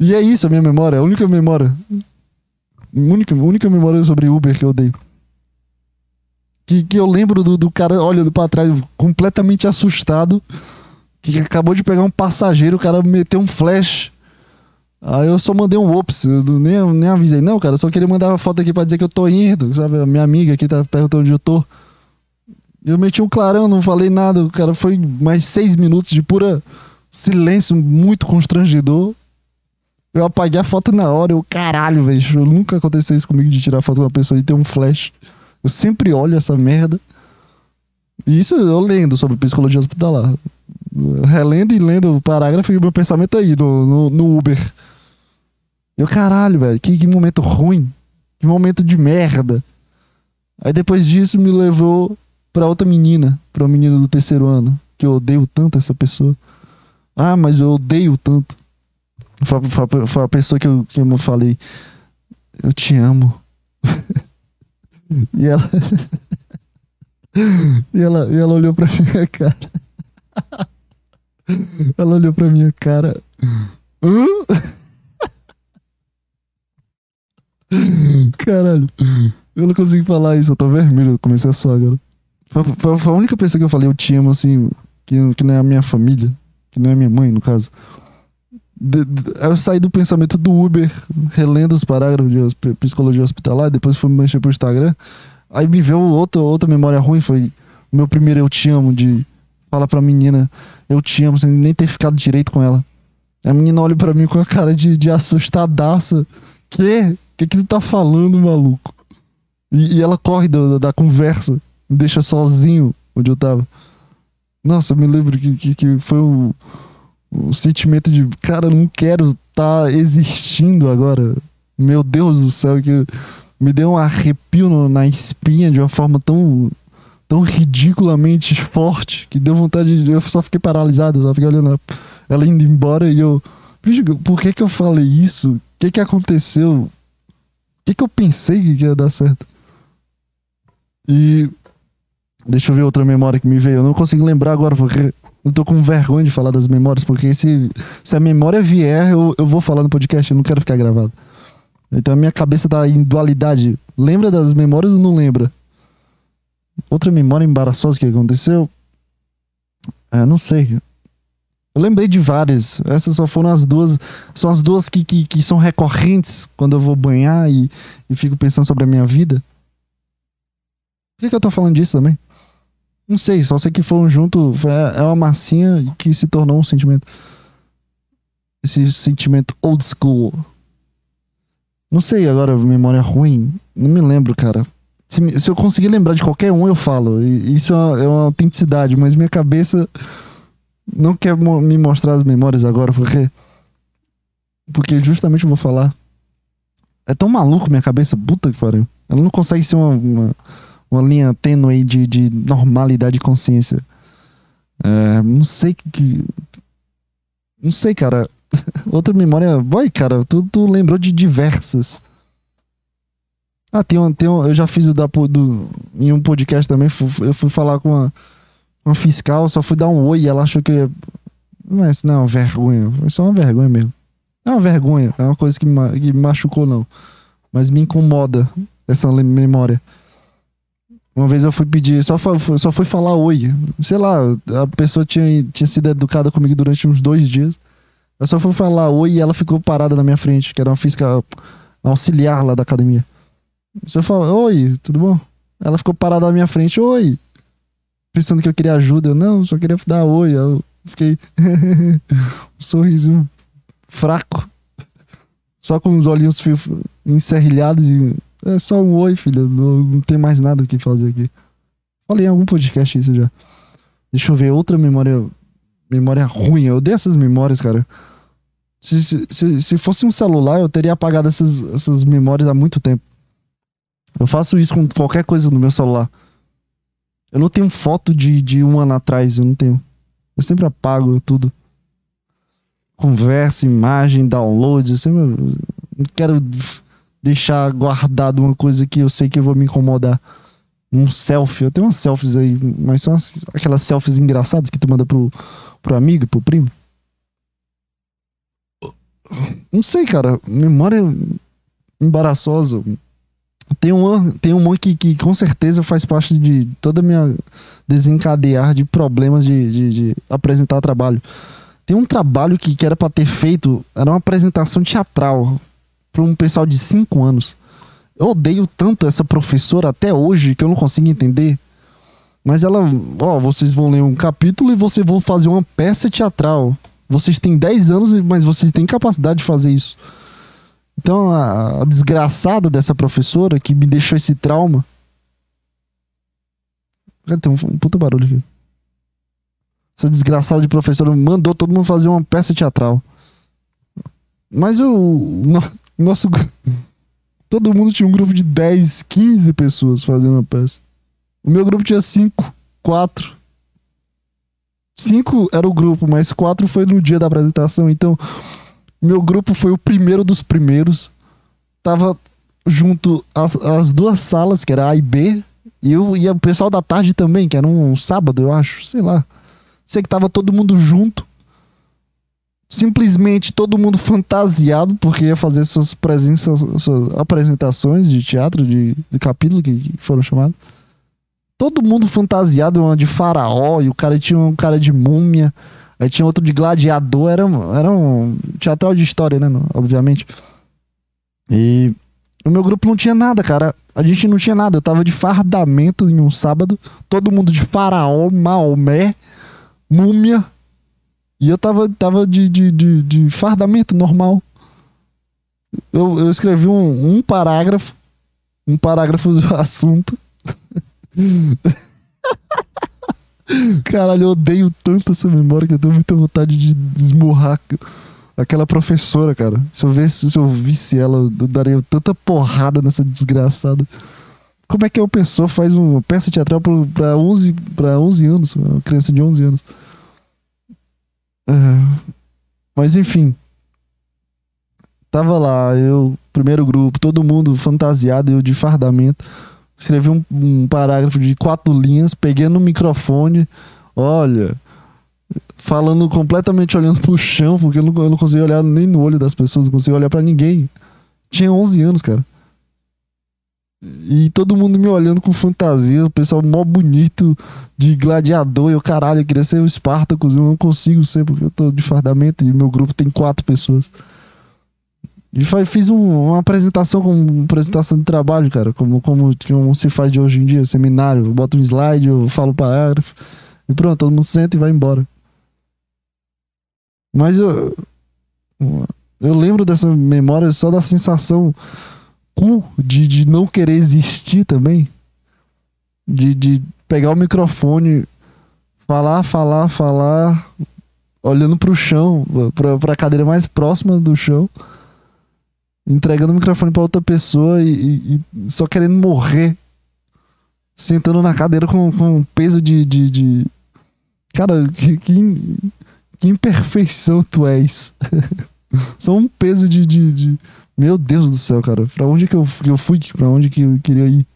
E é isso a minha memória, a única memória. Única, única memória sobre Uber que eu dei. Que, que eu lembro do, do cara olhando pra trás, completamente assustado. Que acabou de pegar um passageiro, o cara meteu um flash. Aí eu só mandei um ops, nem, nem avisei. Não, cara, só queria mandar uma foto aqui pra dizer que eu tô indo, sabe? A minha amiga aqui tá perguntando onde eu tô. Eu meti um clarão, não falei nada. O cara foi mais seis minutos de pura silêncio, muito constrangedor. Eu apaguei a foto na hora. Eu, caralho, velho. Nunca aconteceu isso comigo de tirar foto com uma pessoa e ter um flash. Eu sempre olho essa merda. E isso eu lendo sobre psicologia hospitalar. Relendo e lendo o parágrafo e o meu pensamento aí no, no, no Uber. Eu, caralho, velho. Que, que momento ruim. Que momento de merda. Aí depois disso me levou pra outra menina, pra uma menina do terceiro ano, que eu odeio tanto essa pessoa. Ah, mas eu odeio tanto. Foi, foi foi a pessoa que eu, que eu falei, eu te amo. e ela. e ela, e ela olhou pra minha cara. ela olhou pra minha cara. Caralho. Eu não consigo falar isso, eu tô vermelho, eu comecei a suar agora. Foi, foi- a única pessoa que eu falei, eu te amo, assim, que, que não é a minha família, que não é minha mãe, no caso. De- de- eu saí do pensamento do Uber, relendo os parágrafos de hosp- psicologia hospitalar, depois fui mexer pro Instagram. Aí me veio outra, outra memória ruim, foi o meu primeiro eu te amo, de falar pra menina, eu te amo, sem nem ter ficado direito com ela. A menina olha pra mim com a cara de, de assustadaça. Que? Que que tu tá falando, maluco? E, e ela corre da, da conversa, me deixa sozinho onde eu tava. Nossa, eu me lembro que, que, que foi o, O sentimento de, cara, eu não quero estar existindo agora. Meu Deus do céu, que me deu um arrepio no- na espinha de uma forma tão tão ridiculamente forte que deu vontade de. Eu só fiquei paralisado, só fiquei olhando ela indo embora e eu. Por que que eu falei isso? O que que aconteceu? O que que eu pensei que ia dar certo? E. Deixa eu ver outra memória que me veio. Eu não consigo lembrar agora porque eu tô com vergonha de falar das memórias, porque se, se a memória vier, eu, eu vou falar no podcast, eu não quero ficar gravado. Então a minha cabeça tá em dualidade. Lembra das memórias ou não lembra? Outra memória embaraçosa que aconteceu? É, não sei. Eu lembrei de várias. Essas só foram as duas. São as duas que, que, que são recorrentes quando eu vou banhar e, e fico pensando sobre a minha vida. Por que, que eu tô falando disso também? Não sei, só sei que foram junto. foi- É uma massinha que se tornou um sentimento. Esse sentimento old school. Não sei agora, memória ruim. Não me lembro, cara. Se, se eu conseguir lembrar de qualquer um, eu falo. E isso é uma, é uma autenticidade, mas minha cabeça não quer mo- me mostrar as memórias agora, porque. Porque justamente eu vou falar. É tão maluco minha cabeça, puta que pariu. Ela não consegue ser uma, uma, uma linha tênue aí de, de normalidade e consciência. É, não sei que-. Não sei, cara. Outra memória. Vai, cara, tu, tu lembrou de diversas. Ah, tem um, tem um, eu já fiz o da, do, em um podcast também. eu fui falar com uma, uma fiscal, só fui dar um oi ela achou que eu ia. Mas não, é uma vergonha. Foi só uma vergonha mesmo. É uma vergonha, é uma coisa que me, que me machucou, não. Mas me incomoda essa memória. Uma vez eu fui pedir, só, só fui falar oi. Sei lá, a pessoa tinha, tinha sido educada comigo durante uns dois dias. Eu só fui falar oi e ela ficou parada na minha frente, que era uma fiscal auxiliar lá da academia. Você fala, oi, tudo bom? Ela ficou parada na minha frente, oi. Pensando que eu queria ajuda. Eu, não, só queria dar oi. Eu fiquei. um sorrisinho fraco. Só com os olhinhos encerrilhados e. É só um oi, filho. Não, não tem mais nada o que fazer aqui. Falei em algum podcast isso já. Deixa eu ver outra memória. Memória ruim. Eu odeio essas memórias, cara. Se, se, se, se fosse um celular, eu teria apagado essas, essas memórias há muito tempo. Eu faço isso com qualquer coisa no meu celular. Eu não tenho foto de, de um ano atrás, eu não tenho. Eu sempre apago tudo. Conversa, imagem, download. Eu sempre não quero deixar guardado uma coisa que eu sei que eu vou me incomodar. Um selfie. Eu tenho umas selfies aí, mas são as- aquelas selfies engraçadas que tu manda pro, pro amigo, pro primo. Não sei, cara. Memória embaraçosa. Tem uma, tem uma que, que com certeza faz parte de toda a minha desencadear de problemas de, de, de apresentar trabalho. Tem um trabalho que, que era pra ter feito, era uma apresentação teatral para um pessoal de 5 anos. Eu odeio tanto essa professora até hoje que eu não consigo entender. Mas ela, ó, vocês vão ler um capítulo e vocês vão fazer uma peça teatral. Vocês têm 10 anos, mas vocês têm capacidade de fazer isso. Então, a, a desgraçada dessa professora que me deixou esse trauma. Cara, Tem um, um puta barulho aqui. Essa desgraçada de professora mandou todo mundo fazer uma peça teatral. Mas no- nosso. Todo mundo tinha um grupo de 10, 15 pessoas fazendo a peça. O meu grupo tinha 5, 4. 5 era o grupo, mas 4 foi no dia da apresentação. Então, meu grupo foi o primeiro dos primeiros. Tava junto as, as duas salas, que era A e B. E, eu, e o pessoal da tarde também, que era um sábado, eu acho. Sei lá. Sei que tava todo mundo junto. Simplesmente todo mundo fantasiado, porque ia fazer suas presenças, suas apresentações de teatro, de, de capítulo que, que foram chamados. Todo mundo fantasiado, de faraó, e o cara tinha um cara de múmia. Aí tinha outro de gladiador, era, era um teatral de história, né? Obviamente. E o meu grupo não tinha nada, cara. A gente não tinha nada. Eu tava de fardamento em um sábado. Todo mundo de faraó, Maomé, múmia. E eu tava, tava de, de, de, de fardamento normal. Eu, eu escrevi um, um parágrafo. Um parágrafo do assunto. Caralho, eu odeio tanto essa memória que eu tenho muita vontade de esmurrar aquela professora, cara. Se eu visse, se eu visse ela, eu daria tanta porrada nessa desgraçada. Como é que uma pessoa faz uma peça teatral pra 11, pra 11 anos? Uma criança de 11 anos. Mas enfim. Tava lá, eu, primeiro grupo, todo mundo fantasiado, eu de fardamento. Escrevi um, um parágrafo de quatro linhas, peguei no microfone, olha, falando completamente olhando pro chão, porque eu não, eu não conseguia olhar nem no olho das pessoas, não conseguia olhar pra ninguém. Tinha 11 anos, cara. E todo mundo me olhando com fantasia, o pessoal mó bonito de gladiador. Eu, caralho, eu queria ser o Spartacus, eu não consigo ser porque eu tô de fardamento e meu grupo tem quatro pessoas. E fiz um- uma apresentação como apresentação de trabalho, cara, como, como, como se faz de hoje em dia, seminário. Eu boto um slide, eu falo parágrafo e pronto, todo mundo senta e vai embora. Mas eu. Eu lembro dessa memória só da sensação cu de, de não querer existir também. De, de pegar o microfone, falar, falar, falar, olhando pro chão, pra, pra cadeira mais próxima do chão, entregando o microfone pra outra pessoa e, e- e só querendo morrer. Sentando na cadeira com, com peso de, de, de- Cara, que, que, que imperfeição tu és. Só um peso de, de, de- Meu Deus do céu, cara. Pra onde que eu, que eu fui? Pra onde que eu queria ir?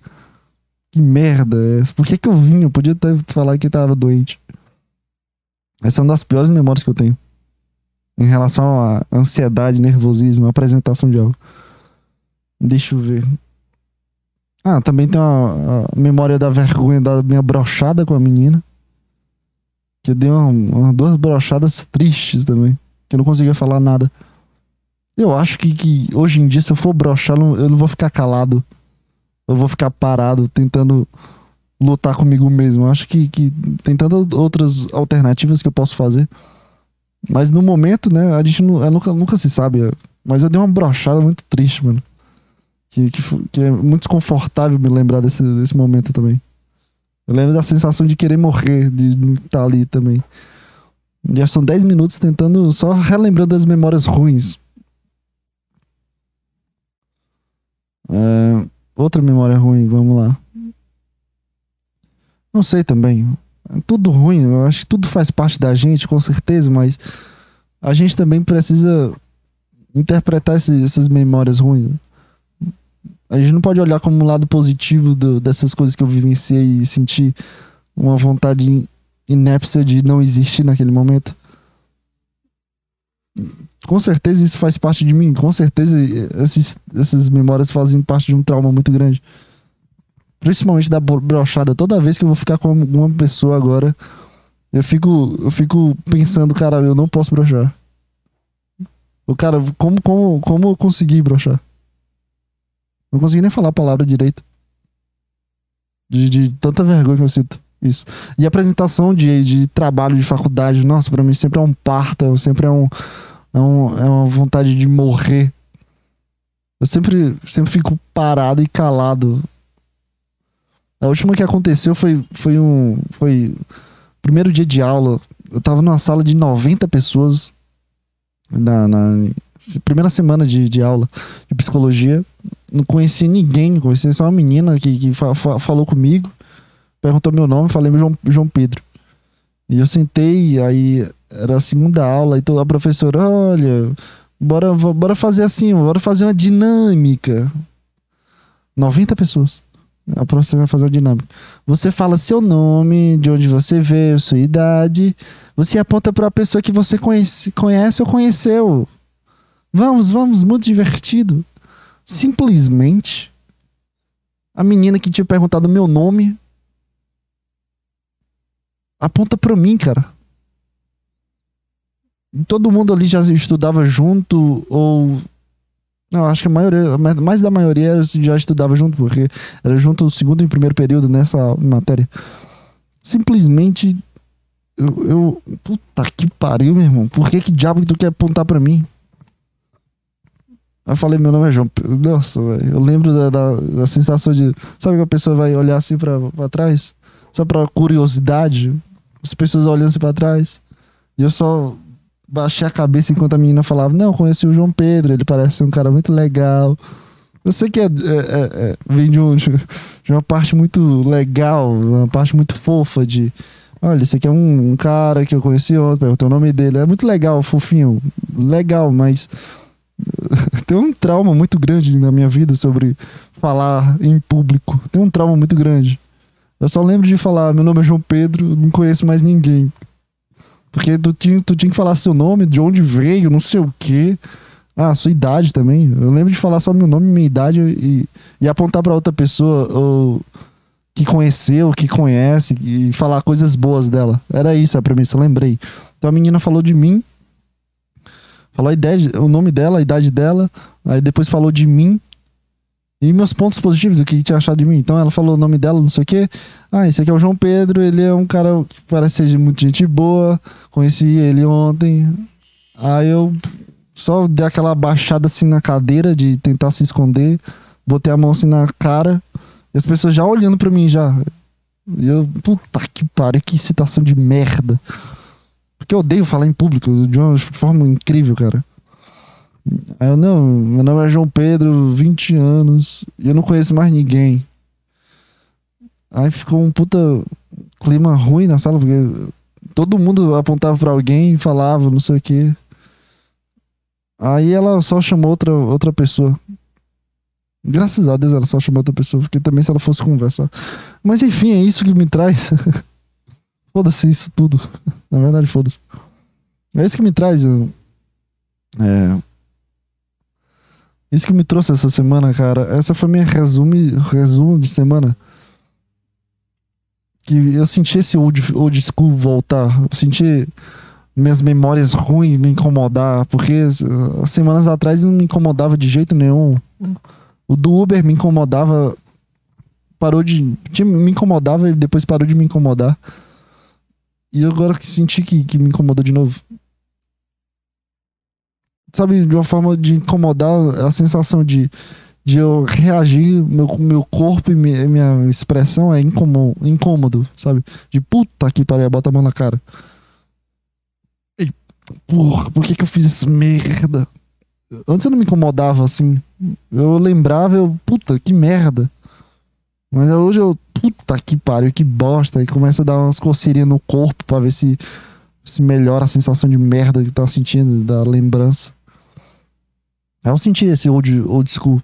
Que merda é essa? Por que que eu vim? Eu podia até falar que tava doente. Essa é uma das piores memórias que eu tenho. Em relação à ansiedade, nervosismo, apresentação de algo. Deixa eu ver. Ah, também tem a, a memória da vergonha da minha brochada com a menina. Que eu dei uma, uma- duas brochadas tristes também. Que eu não conseguia falar nada. Eu acho que, que hoje em dia, se eu for brochar, eu não- eu não vou ficar calado. Eu vou ficar parado, tentando lutar comigo mesmo. Eu acho que, que tem tantas outras alternativas que eu posso fazer. Mas no momento, né, a gente nu- é, nunca, nunca se sabe. Mas eu dei uma brochada muito triste, mano. Que, que, que é muito desconfortável me lembrar desse, desse momento também. Eu lembro da sensação de querer morrer, de não estar ali também. Já são 10 minutos tentando, só relembrando as memórias ruins. É, outra memória ruim, vamos lá. Não sei também. É tudo ruim, eu acho que tudo faz parte da gente, com certeza, mas a gente também precisa interpretar esse- essas memórias ruins. A gente não pode olhar como um lado positivo do- dessas coisas que eu vivenciei e sentir uma vontade in- inépcia de não existir naquele momento. Com certeza isso faz parte de mim. Com certeza esses, essas memórias fazem parte de um trauma muito grande. Principalmente da bro- brochada. Toda vez que eu vou ficar com alguma pessoa agora, eu fico, eu fico pensando, caralho, eu não posso brochar. O cara, como, como, como eu consegui brochar? Não consegui nem falar a palavra direito. De, de tanta vergonha que eu sinto. Isso. E apresentação de, de trabalho de faculdade, nossa, pra mim sempre é um parto, sempre é um, é um. É uma vontade de morrer. Eu sempre, sempre fico parado e calado. A última que aconteceu foi, foi um. Foi. Primeiro dia de aula. Eu tava numa sala de 90 pessoas. Na, na primeira semana de, de aula de psicologia. Não conhecia ninguém, conhecia só uma menina que, que fa- fa- falou comigo. Perguntou meu nome, falei meu João, João Pedro. E eu sentei, aí era a segunda aula, e toda a professora, olha, bora, bora fazer assim, bora fazer uma dinâmica. 90 pessoas. A professora vai fazer uma dinâmica. Você fala seu nome, de onde você veio, sua idade. Você aponta para a pessoa que você conhece, conhece ou conheceu. Vamos, vamos, muito divertido. Simplesmente, a menina que tinha perguntado meu nome aponta para mim, cara. Todo mundo ali já estudava junto, ou. Não, acho que a maioria, mais da maioria já estudava junto, porque era junto o segundo e primeiro período nessa matéria. Simplesmente. Eu, eu- Puta que pariu, meu irmão. Por que que diabo que tu quer apontar pra mim? Aí eu falei, meu nome é João. Nossa, velho. Eu lembro da, da, da sensação de. Sabe que a pessoa vai olhar assim pra, pra trás? Só pra curiosidade? As pessoas olhando assim pra trás. E eu só baixei a cabeça enquanto a menina falava: Não, conheci o João Pedro, ele parece ser um cara muito legal. Eu sei que é, é- é- é- vem de, um- de uma parte muito legal, uma parte muito fofa de. Olha, esse aqui é um, um cara que eu conheci ontem, perguntei o nome dele. É muito legal, fofinho. Legal, mas. Tem um trauma muito grande na minha vida sobre falar em público. Tem um trauma muito grande. Eu só lembro de falar: Meu nome é João Pedro, não conheço mais ninguém. Porque tu tinha, tu tinha que falar seu nome, de onde veio, não sei o quê. Ah, sua idade também. Eu lembro de falar só meu nome, minha idade e, e apontar pra outra pessoa ou que conheceu, que conhece e falar coisas boas dela. Era isso a premissa, lembrei. Então a menina falou de mim, falou a ideia, o nome dela, a idade dela, aí depois falou de mim e meus pontos positivos do que tinha achado de mim. Então ela falou o nome dela, não sei o quê. Ah, esse aqui é o João Pedro, ele é um cara que parece ser de muita gente boa. Conheci ele ontem. Aí eu só dei aquela baixada assim na cadeira de tentar se esconder. Botei a mão assim na cara. E as pessoas já olhando pra mim já. E eu, puta que pariu, que situação de merda. Porque eu odeio falar em público de uma forma incrível, cara. Aí eu, não, meu nome é João Pedro, 20 anos, e eu não conheço mais ninguém. Aí ficou um puta clima ruim na sala, porque todo mundo apontava pra alguém e falava, não sei o quê. Aí ela só chamou outra, outra pessoa. Graças a Deus ela só chamou outra pessoa, porque também se ela fosse conversar. Mas enfim, é isso que me traz. foda-se isso tudo. Na verdade, foda-se. É isso que me traz. eu- É. Isso que me trouxe essa semana, cara. Essa foi minha resume, resumo de semana. Que eu senti esse old, old school voltar. Eu senti minhas memórias ruins me incomodar. Porque uh, semanas atrás não me incomodava de jeito nenhum. O do Uber me incomodava. Parou de. Me incomodava e depois parou de me incomodar. E agora que senti que, que me incomodou de novo. Sabe, de uma forma de incomodar a sensação de, de eu reagir, meu, meu corpo e minha, minha expressão é incômodo, incômodo, sabe? De puta que pariu, bota a mão na cara. E, porra, por que que eu fiz essa merda? Antes eu não me incomodava assim. Eu lembrava, eu, puta, que merda. Mas hoje eu, puta que pariu, que bosta. E começa a dar umas coceirinhas no corpo pra ver se, se melhora a sensação de merda que tá sentindo, da lembrança. Aí eu senti esse old, old school.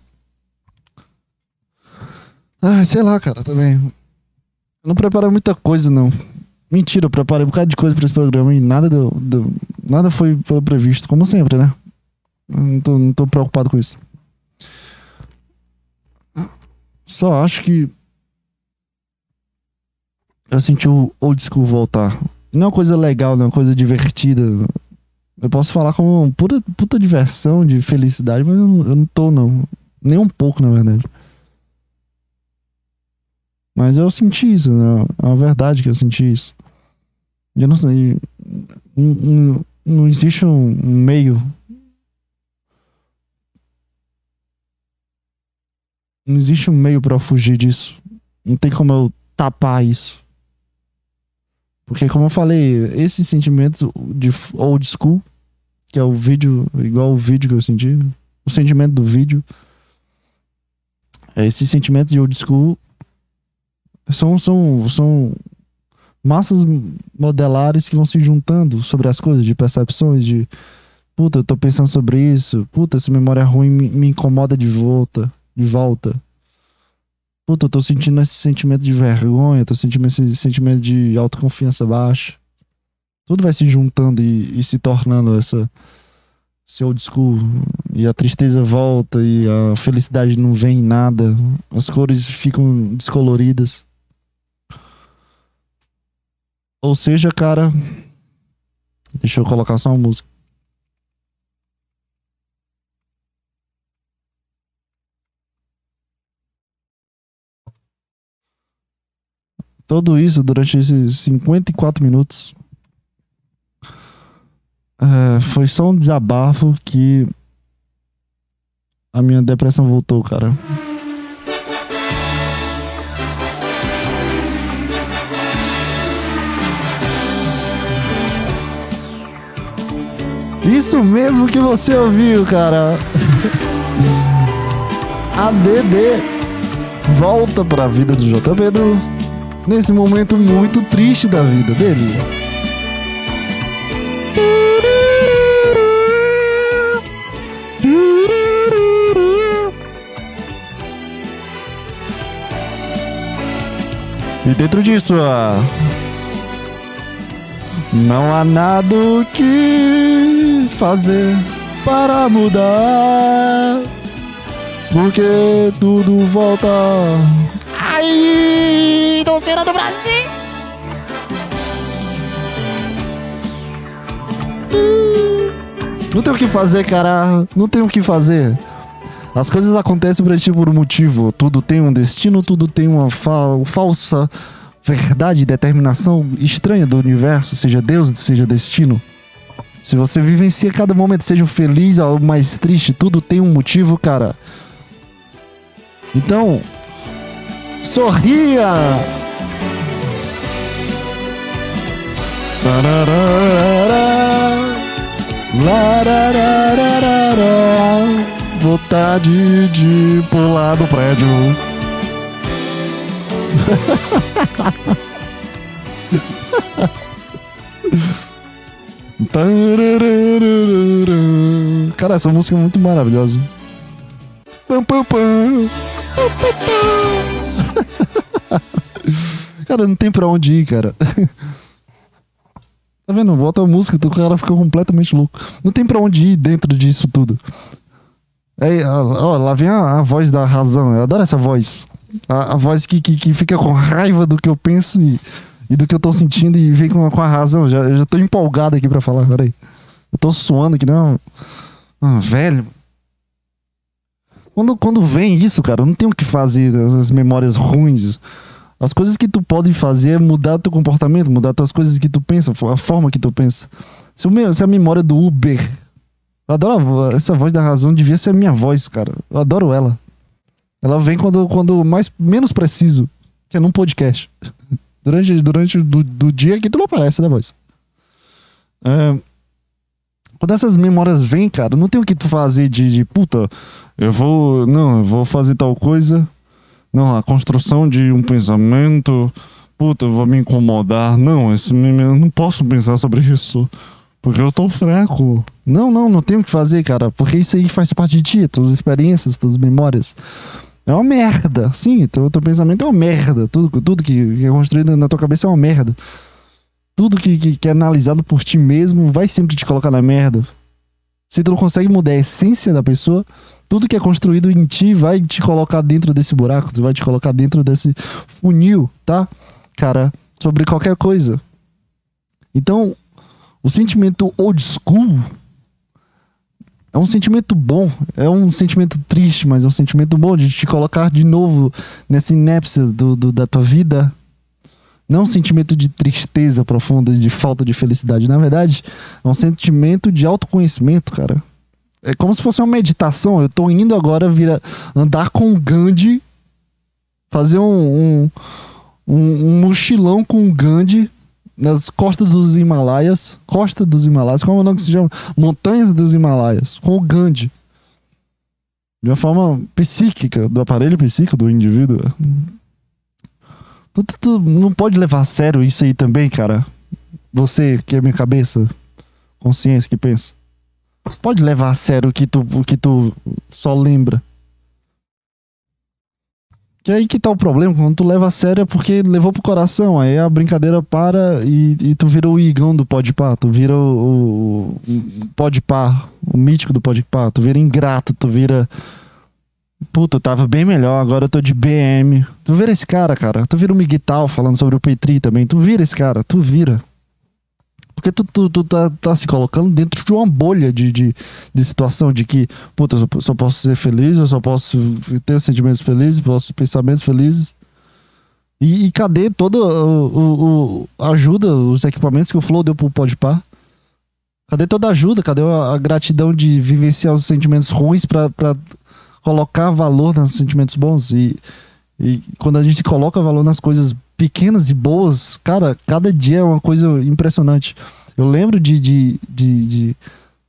Ah, sei lá, cara, também. Não preparei muita coisa, não. Mentira, eu preparei um bocado de coisa pra esse programa e nada deu, deu- nada foi pelo previsto, como sempre, né? Não tô, não tô preocupado com isso. Só acho que eu senti o old school voltar. Não é uma coisa legal, não é uma coisa divertida. Eu posso falar como uma puta, diversão, de felicidade, mas eu não, eu não tô, não. Nem um pouco, na verdade. Mas eu senti isso, né? É uma verdade que eu senti isso. Eu não sei. Não, não, não existe um meio. Não existe um meio eu fugir disso. Não tem como eu tapar isso. Porque, como eu falei, esses sentimentos de old school, que é o vídeo, igual o vídeo que eu senti, o sentimento do vídeo, é esse sentimento de old school são, são, são massas modelares que vão se juntando sobre as coisas, de percepções, de puta, eu tô pensando sobre isso, puta, essa memória ruim me, me incomoda de volta, de volta. Puta, eu tô sentindo esse sentimento de vergonha, tô sentindo esse sentimento de autoconfiança baixa. Tudo vai se juntando e, e se tornando essa old school. E a tristeza volta e a felicidade não vem em nada. As cores ficam descoloridas. Ou seja, cara. Deixa eu colocar só uma música. Tudo isso durante esses 54 minutos. É, foi só um desabafo que a minha depressão voltou, cara. Isso mesmo que você ouviu, cara. a DD volta para a vida do J. Pedro nesse momento muito triste da vida dele. E dentro disso, ó, não há nada o que fazer para mudar. Porque tudo volta. Ai, torcida do Brasil! Não tem o que fazer, cara. Não tem o que fazer. As coisas acontecem pra ti por um motivo. Tudo tem um destino, tudo tem uma fa- falsa verdade, determinação estranha do universo, seja Deus, seja destino. Se você vivencia cada momento, seja feliz ou mais triste, tudo tem um motivo, cara. Então, sorria! Vontade de pular do prédio. Cara, essa música é muito maravilhosa. Pam. Cara, não tem pra onde ir, cara. Tá vendo? Bota a música, o cara fica completamente louco. Não tem pra onde ir dentro disso tudo. Aí, ó, lá vem a, a voz da razão. Eu adoro essa voz. A, a voz que, que, que fica com raiva do que eu penso e, e do que eu tô sentindo e vem com, com a razão. Já, eu já tô empolgado aqui pra falar, peraí. Eu tô suando aqui, não. Ah, velho. Quando, quando vem isso, cara, não tem o que fazer. As memórias ruins. As coisas que tu pode fazer é mudar teu comportamento, mudar tuas coisas que tu pensa, a forma que tu pensa. Se, o meu- se a memória do Uber. Eu adoro essa voz da razão, devia ser a minha voz, cara. Eu adoro ela. Ela vem quando, quando mais menos preciso, que é num podcast. Durante, durante do, do dia que tu não aparece, né, voz? É, quando essas memórias vêm, cara, não tem o que tu fazer de, de puta, eu vou. Não, eu vou fazer tal coisa. Não, a construção de um pensamento. Puta, eu vou me incomodar. Não, esse, eu não posso pensar sobre isso. Porque eu tô fraco. Não, não, não tenho o que fazer, cara. Porque isso aí faz parte de ti, tuas experiências, tuas memórias. É uma merda. Sim, teu, teu pensamento é uma merda. Tudo, tudo que é construído na tua cabeça é uma merda. Tudo que, que, que é analisado por ti mesmo vai sempre te colocar na merda. Se tu não consegue mudar a essência da pessoa, tudo que é construído em ti vai te colocar dentro desse buraco, vai te colocar dentro desse funil, tá? Cara, sobre qualquer coisa. Então, o sentimento old school é um sentimento bom, é um sentimento triste, mas é um sentimento bom de te colocar de novo nessa inépcia do, do- da tua vida. Não um sentimento de tristeza profunda, de falta de felicidade. Na verdade, é um sentimento de autoconhecimento, cara. É como se fosse uma meditação. Eu tô indo agora vira, andar com o Gandhi, fazer um, um, um- mochilão com Gandhi nas costas dos Himalaias. Costa dos Himalaias, como é o nome que se chama? Montanhas dos Himalaias, com o Gandhi. De uma forma psíquica, do aparelho psíquico do indivíduo. Tu, tu- tu não pode levar a sério isso aí também, cara. Você, que é minha cabeça, consciência que pensa. Pode levar a sério o que tu, o que tu só lembra. Que aí que tá o problema, quando tu leva a sério é porque levou pro coração, aí a brincadeira para e, e tu vira o igão do podpar, tu vira o, o, o o mítico do podpar, tu vira ingrato, tu vira... Puta, eu tava bem melhor, agora eu tô de BM. Tu vira esse cara, cara. Tu vira o Miguel falando sobre o Petri também. Tu vira esse cara, tu vira. Porque tu, tu, tu tá, tá se colocando dentro de uma bolha de, de, de situação de que, puta, eu só, só posso ser feliz, eu só posso ter sentimentos felizes, posso pensamentos felizes. E, e cadê toda a ajuda, os equipamentos que o Flow deu pro Podpah? Cadê toda a ajuda? Cadê a, a gratidão de vivenciar os sentimentos ruins pra colocar valor nos sentimentos bons? E, e quando a gente coloca valor nas coisas pequenas e boas, cara, cada dia é uma coisa impressionante. Eu lembro de, de, de, de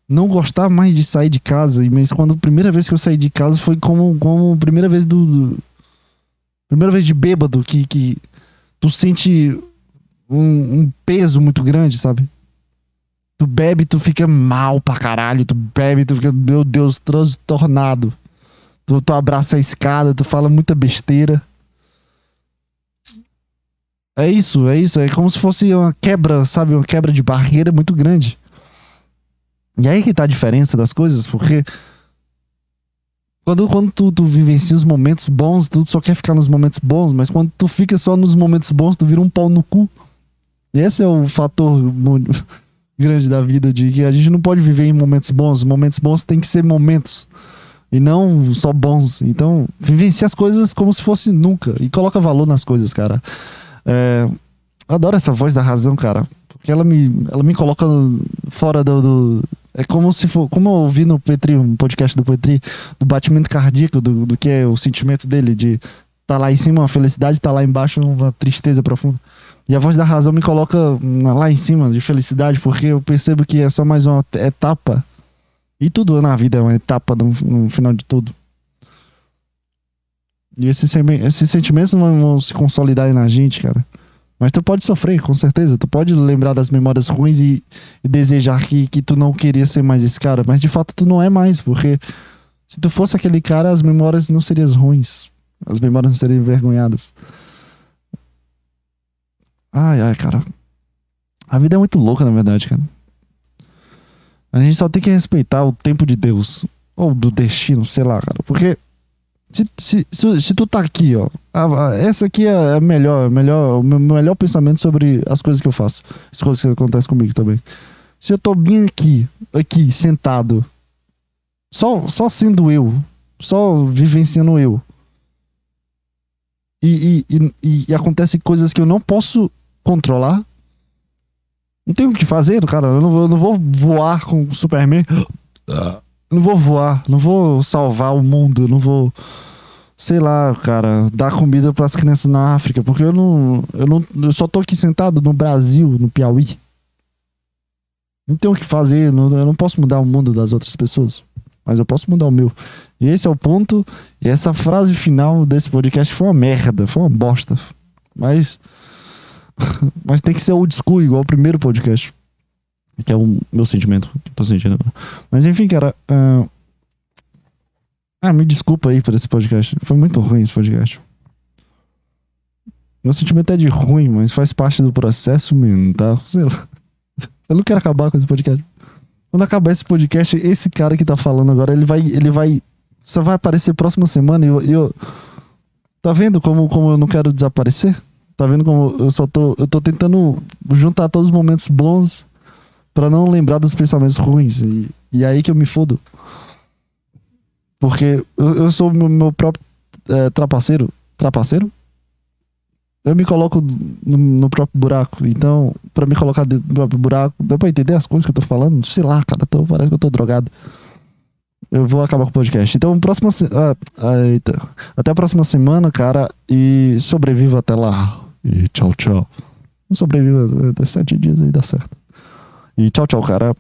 não gostar mais de sair de casa. Mas quando a primeira vez que eu saí de casa foi como, como a primeira vez do. do- primeira vez de bêbado que, que tu sente um, um peso muito grande, sabe? Tu bebe, tu fica mal pra caralho. Tu bebe, tu fica, meu Deus, transtornado. Tu, tu abraça a escada, tu fala muita besteira. É isso, é isso. É como se fosse uma quebra, sabe? Uma quebra de barreira muito grande. E aí que tá a diferença das coisas, porque quando, quando tu, tu vivencia os momentos bons, tu só quer ficar nos momentos bons, mas quando tu fica só nos momentos bons, tu vira um pau no cu. Esse é o fator grande da vida, de que a gente não pode viver em momentos bons. Os momentos bons tem que ser momentos. E não só bons. Então, vivencia as coisas como se fosse nunca. E coloca valor nas coisas, cara. É, adoro essa voz da razão, cara. Porque ela me, ela me coloca fora do, do- É como se for. Como eu ouvi no Petri, um podcast do Petri, do batimento cardíaco, do, do que é o sentimento dele, de tá lá em cima uma felicidade, tá lá embaixo uma tristeza profunda. E a voz da razão me coloca lá em cima de felicidade, porque eu percebo que é só mais uma etapa. E tudo na vida é uma etapa no, final de tudo. E esses, esses sentimentos não vão se consolidar na gente, cara. Mas tu pode sofrer, com certeza. Tu pode lembrar das memórias ruins e, e desejar que, que tu não queria ser mais esse cara. Mas de fato tu não é mais, porque se tu fosse aquele cara, as memórias não seriam ruins. As memórias não seriam envergonhadas. Ai, ai, cara. A vida é muito louca, na verdade, cara. A gente só tem que respeitar o tempo de Deus. Ou do destino, sei lá, cara. Porque se, se, se, se tu tá aqui, ó. a- a- essa aqui é a melhor, a melhor, o meu melhor pensamento sobre as coisas que eu faço. As coisas que acontecem comigo também. Se eu tô bem aqui, aqui, sentado, só, só sendo eu, só vivenciando eu. E, e, e, e acontecem coisas que eu não posso controlar. Não tenho o que fazer, cara. Eu não vou, não vou voar com o Superman. Não vou voar, não vou salvar o mundo, não vou, sei lá, cara, dar comida para as crianças na África, porque eu não, eu não, eu só tô aqui sentado no Brasil, no Piauí. Não tenho o que fazer, não- eu não posso mudar o mundo das outras pessoas, mas eu posso mudar o meu. E esse é o ponto, e essa frase final desse podcast foi uma merda, foi uma bosta. Mas mas tem que ser old school igual o primeiro podcast. Que é o meu sentimento que eu tô sentindo agora. Mas enfim, cara. ah, Ah, me desculpa aí por esse podcast. Foi muito ruim esse podcast. Meu sentimento é de ruim, mas faz parte do processo mental. Sei lá. Eu não quero acabar com esse podcast. Quando acabar esse podcast, esse cara que tá falando agora, ele vai. Ele vai. Só vai aparecer próxima semana e eu. eu- tá vendo como, como eu não quero desaparecer? Tá vendo como eu só tô. Eu tô tentando juntar todos os momentos bons Pra não lembrar dos pensamentos ruins. E, e aí que eu me fodo. Porque eu, eu sou meu, meu próprio é, trapaceiro. Trapaceiro? Eu me coloco no, no próprio buraco. Então, pra me colocar dentro do próprio buraco, deu pra entender as coisas que eu tô falando? Sei lá, cara. Tô, parece que eu tô drogado. Eu vou acabar com o podcast. Então, próxima. se- ah, ah, eita. Até a próxima semana, cara. E sobreviva até lá. E tchau, tchau. Sobreviva até sete dias aí dá certo. E tchau, tchau, cara.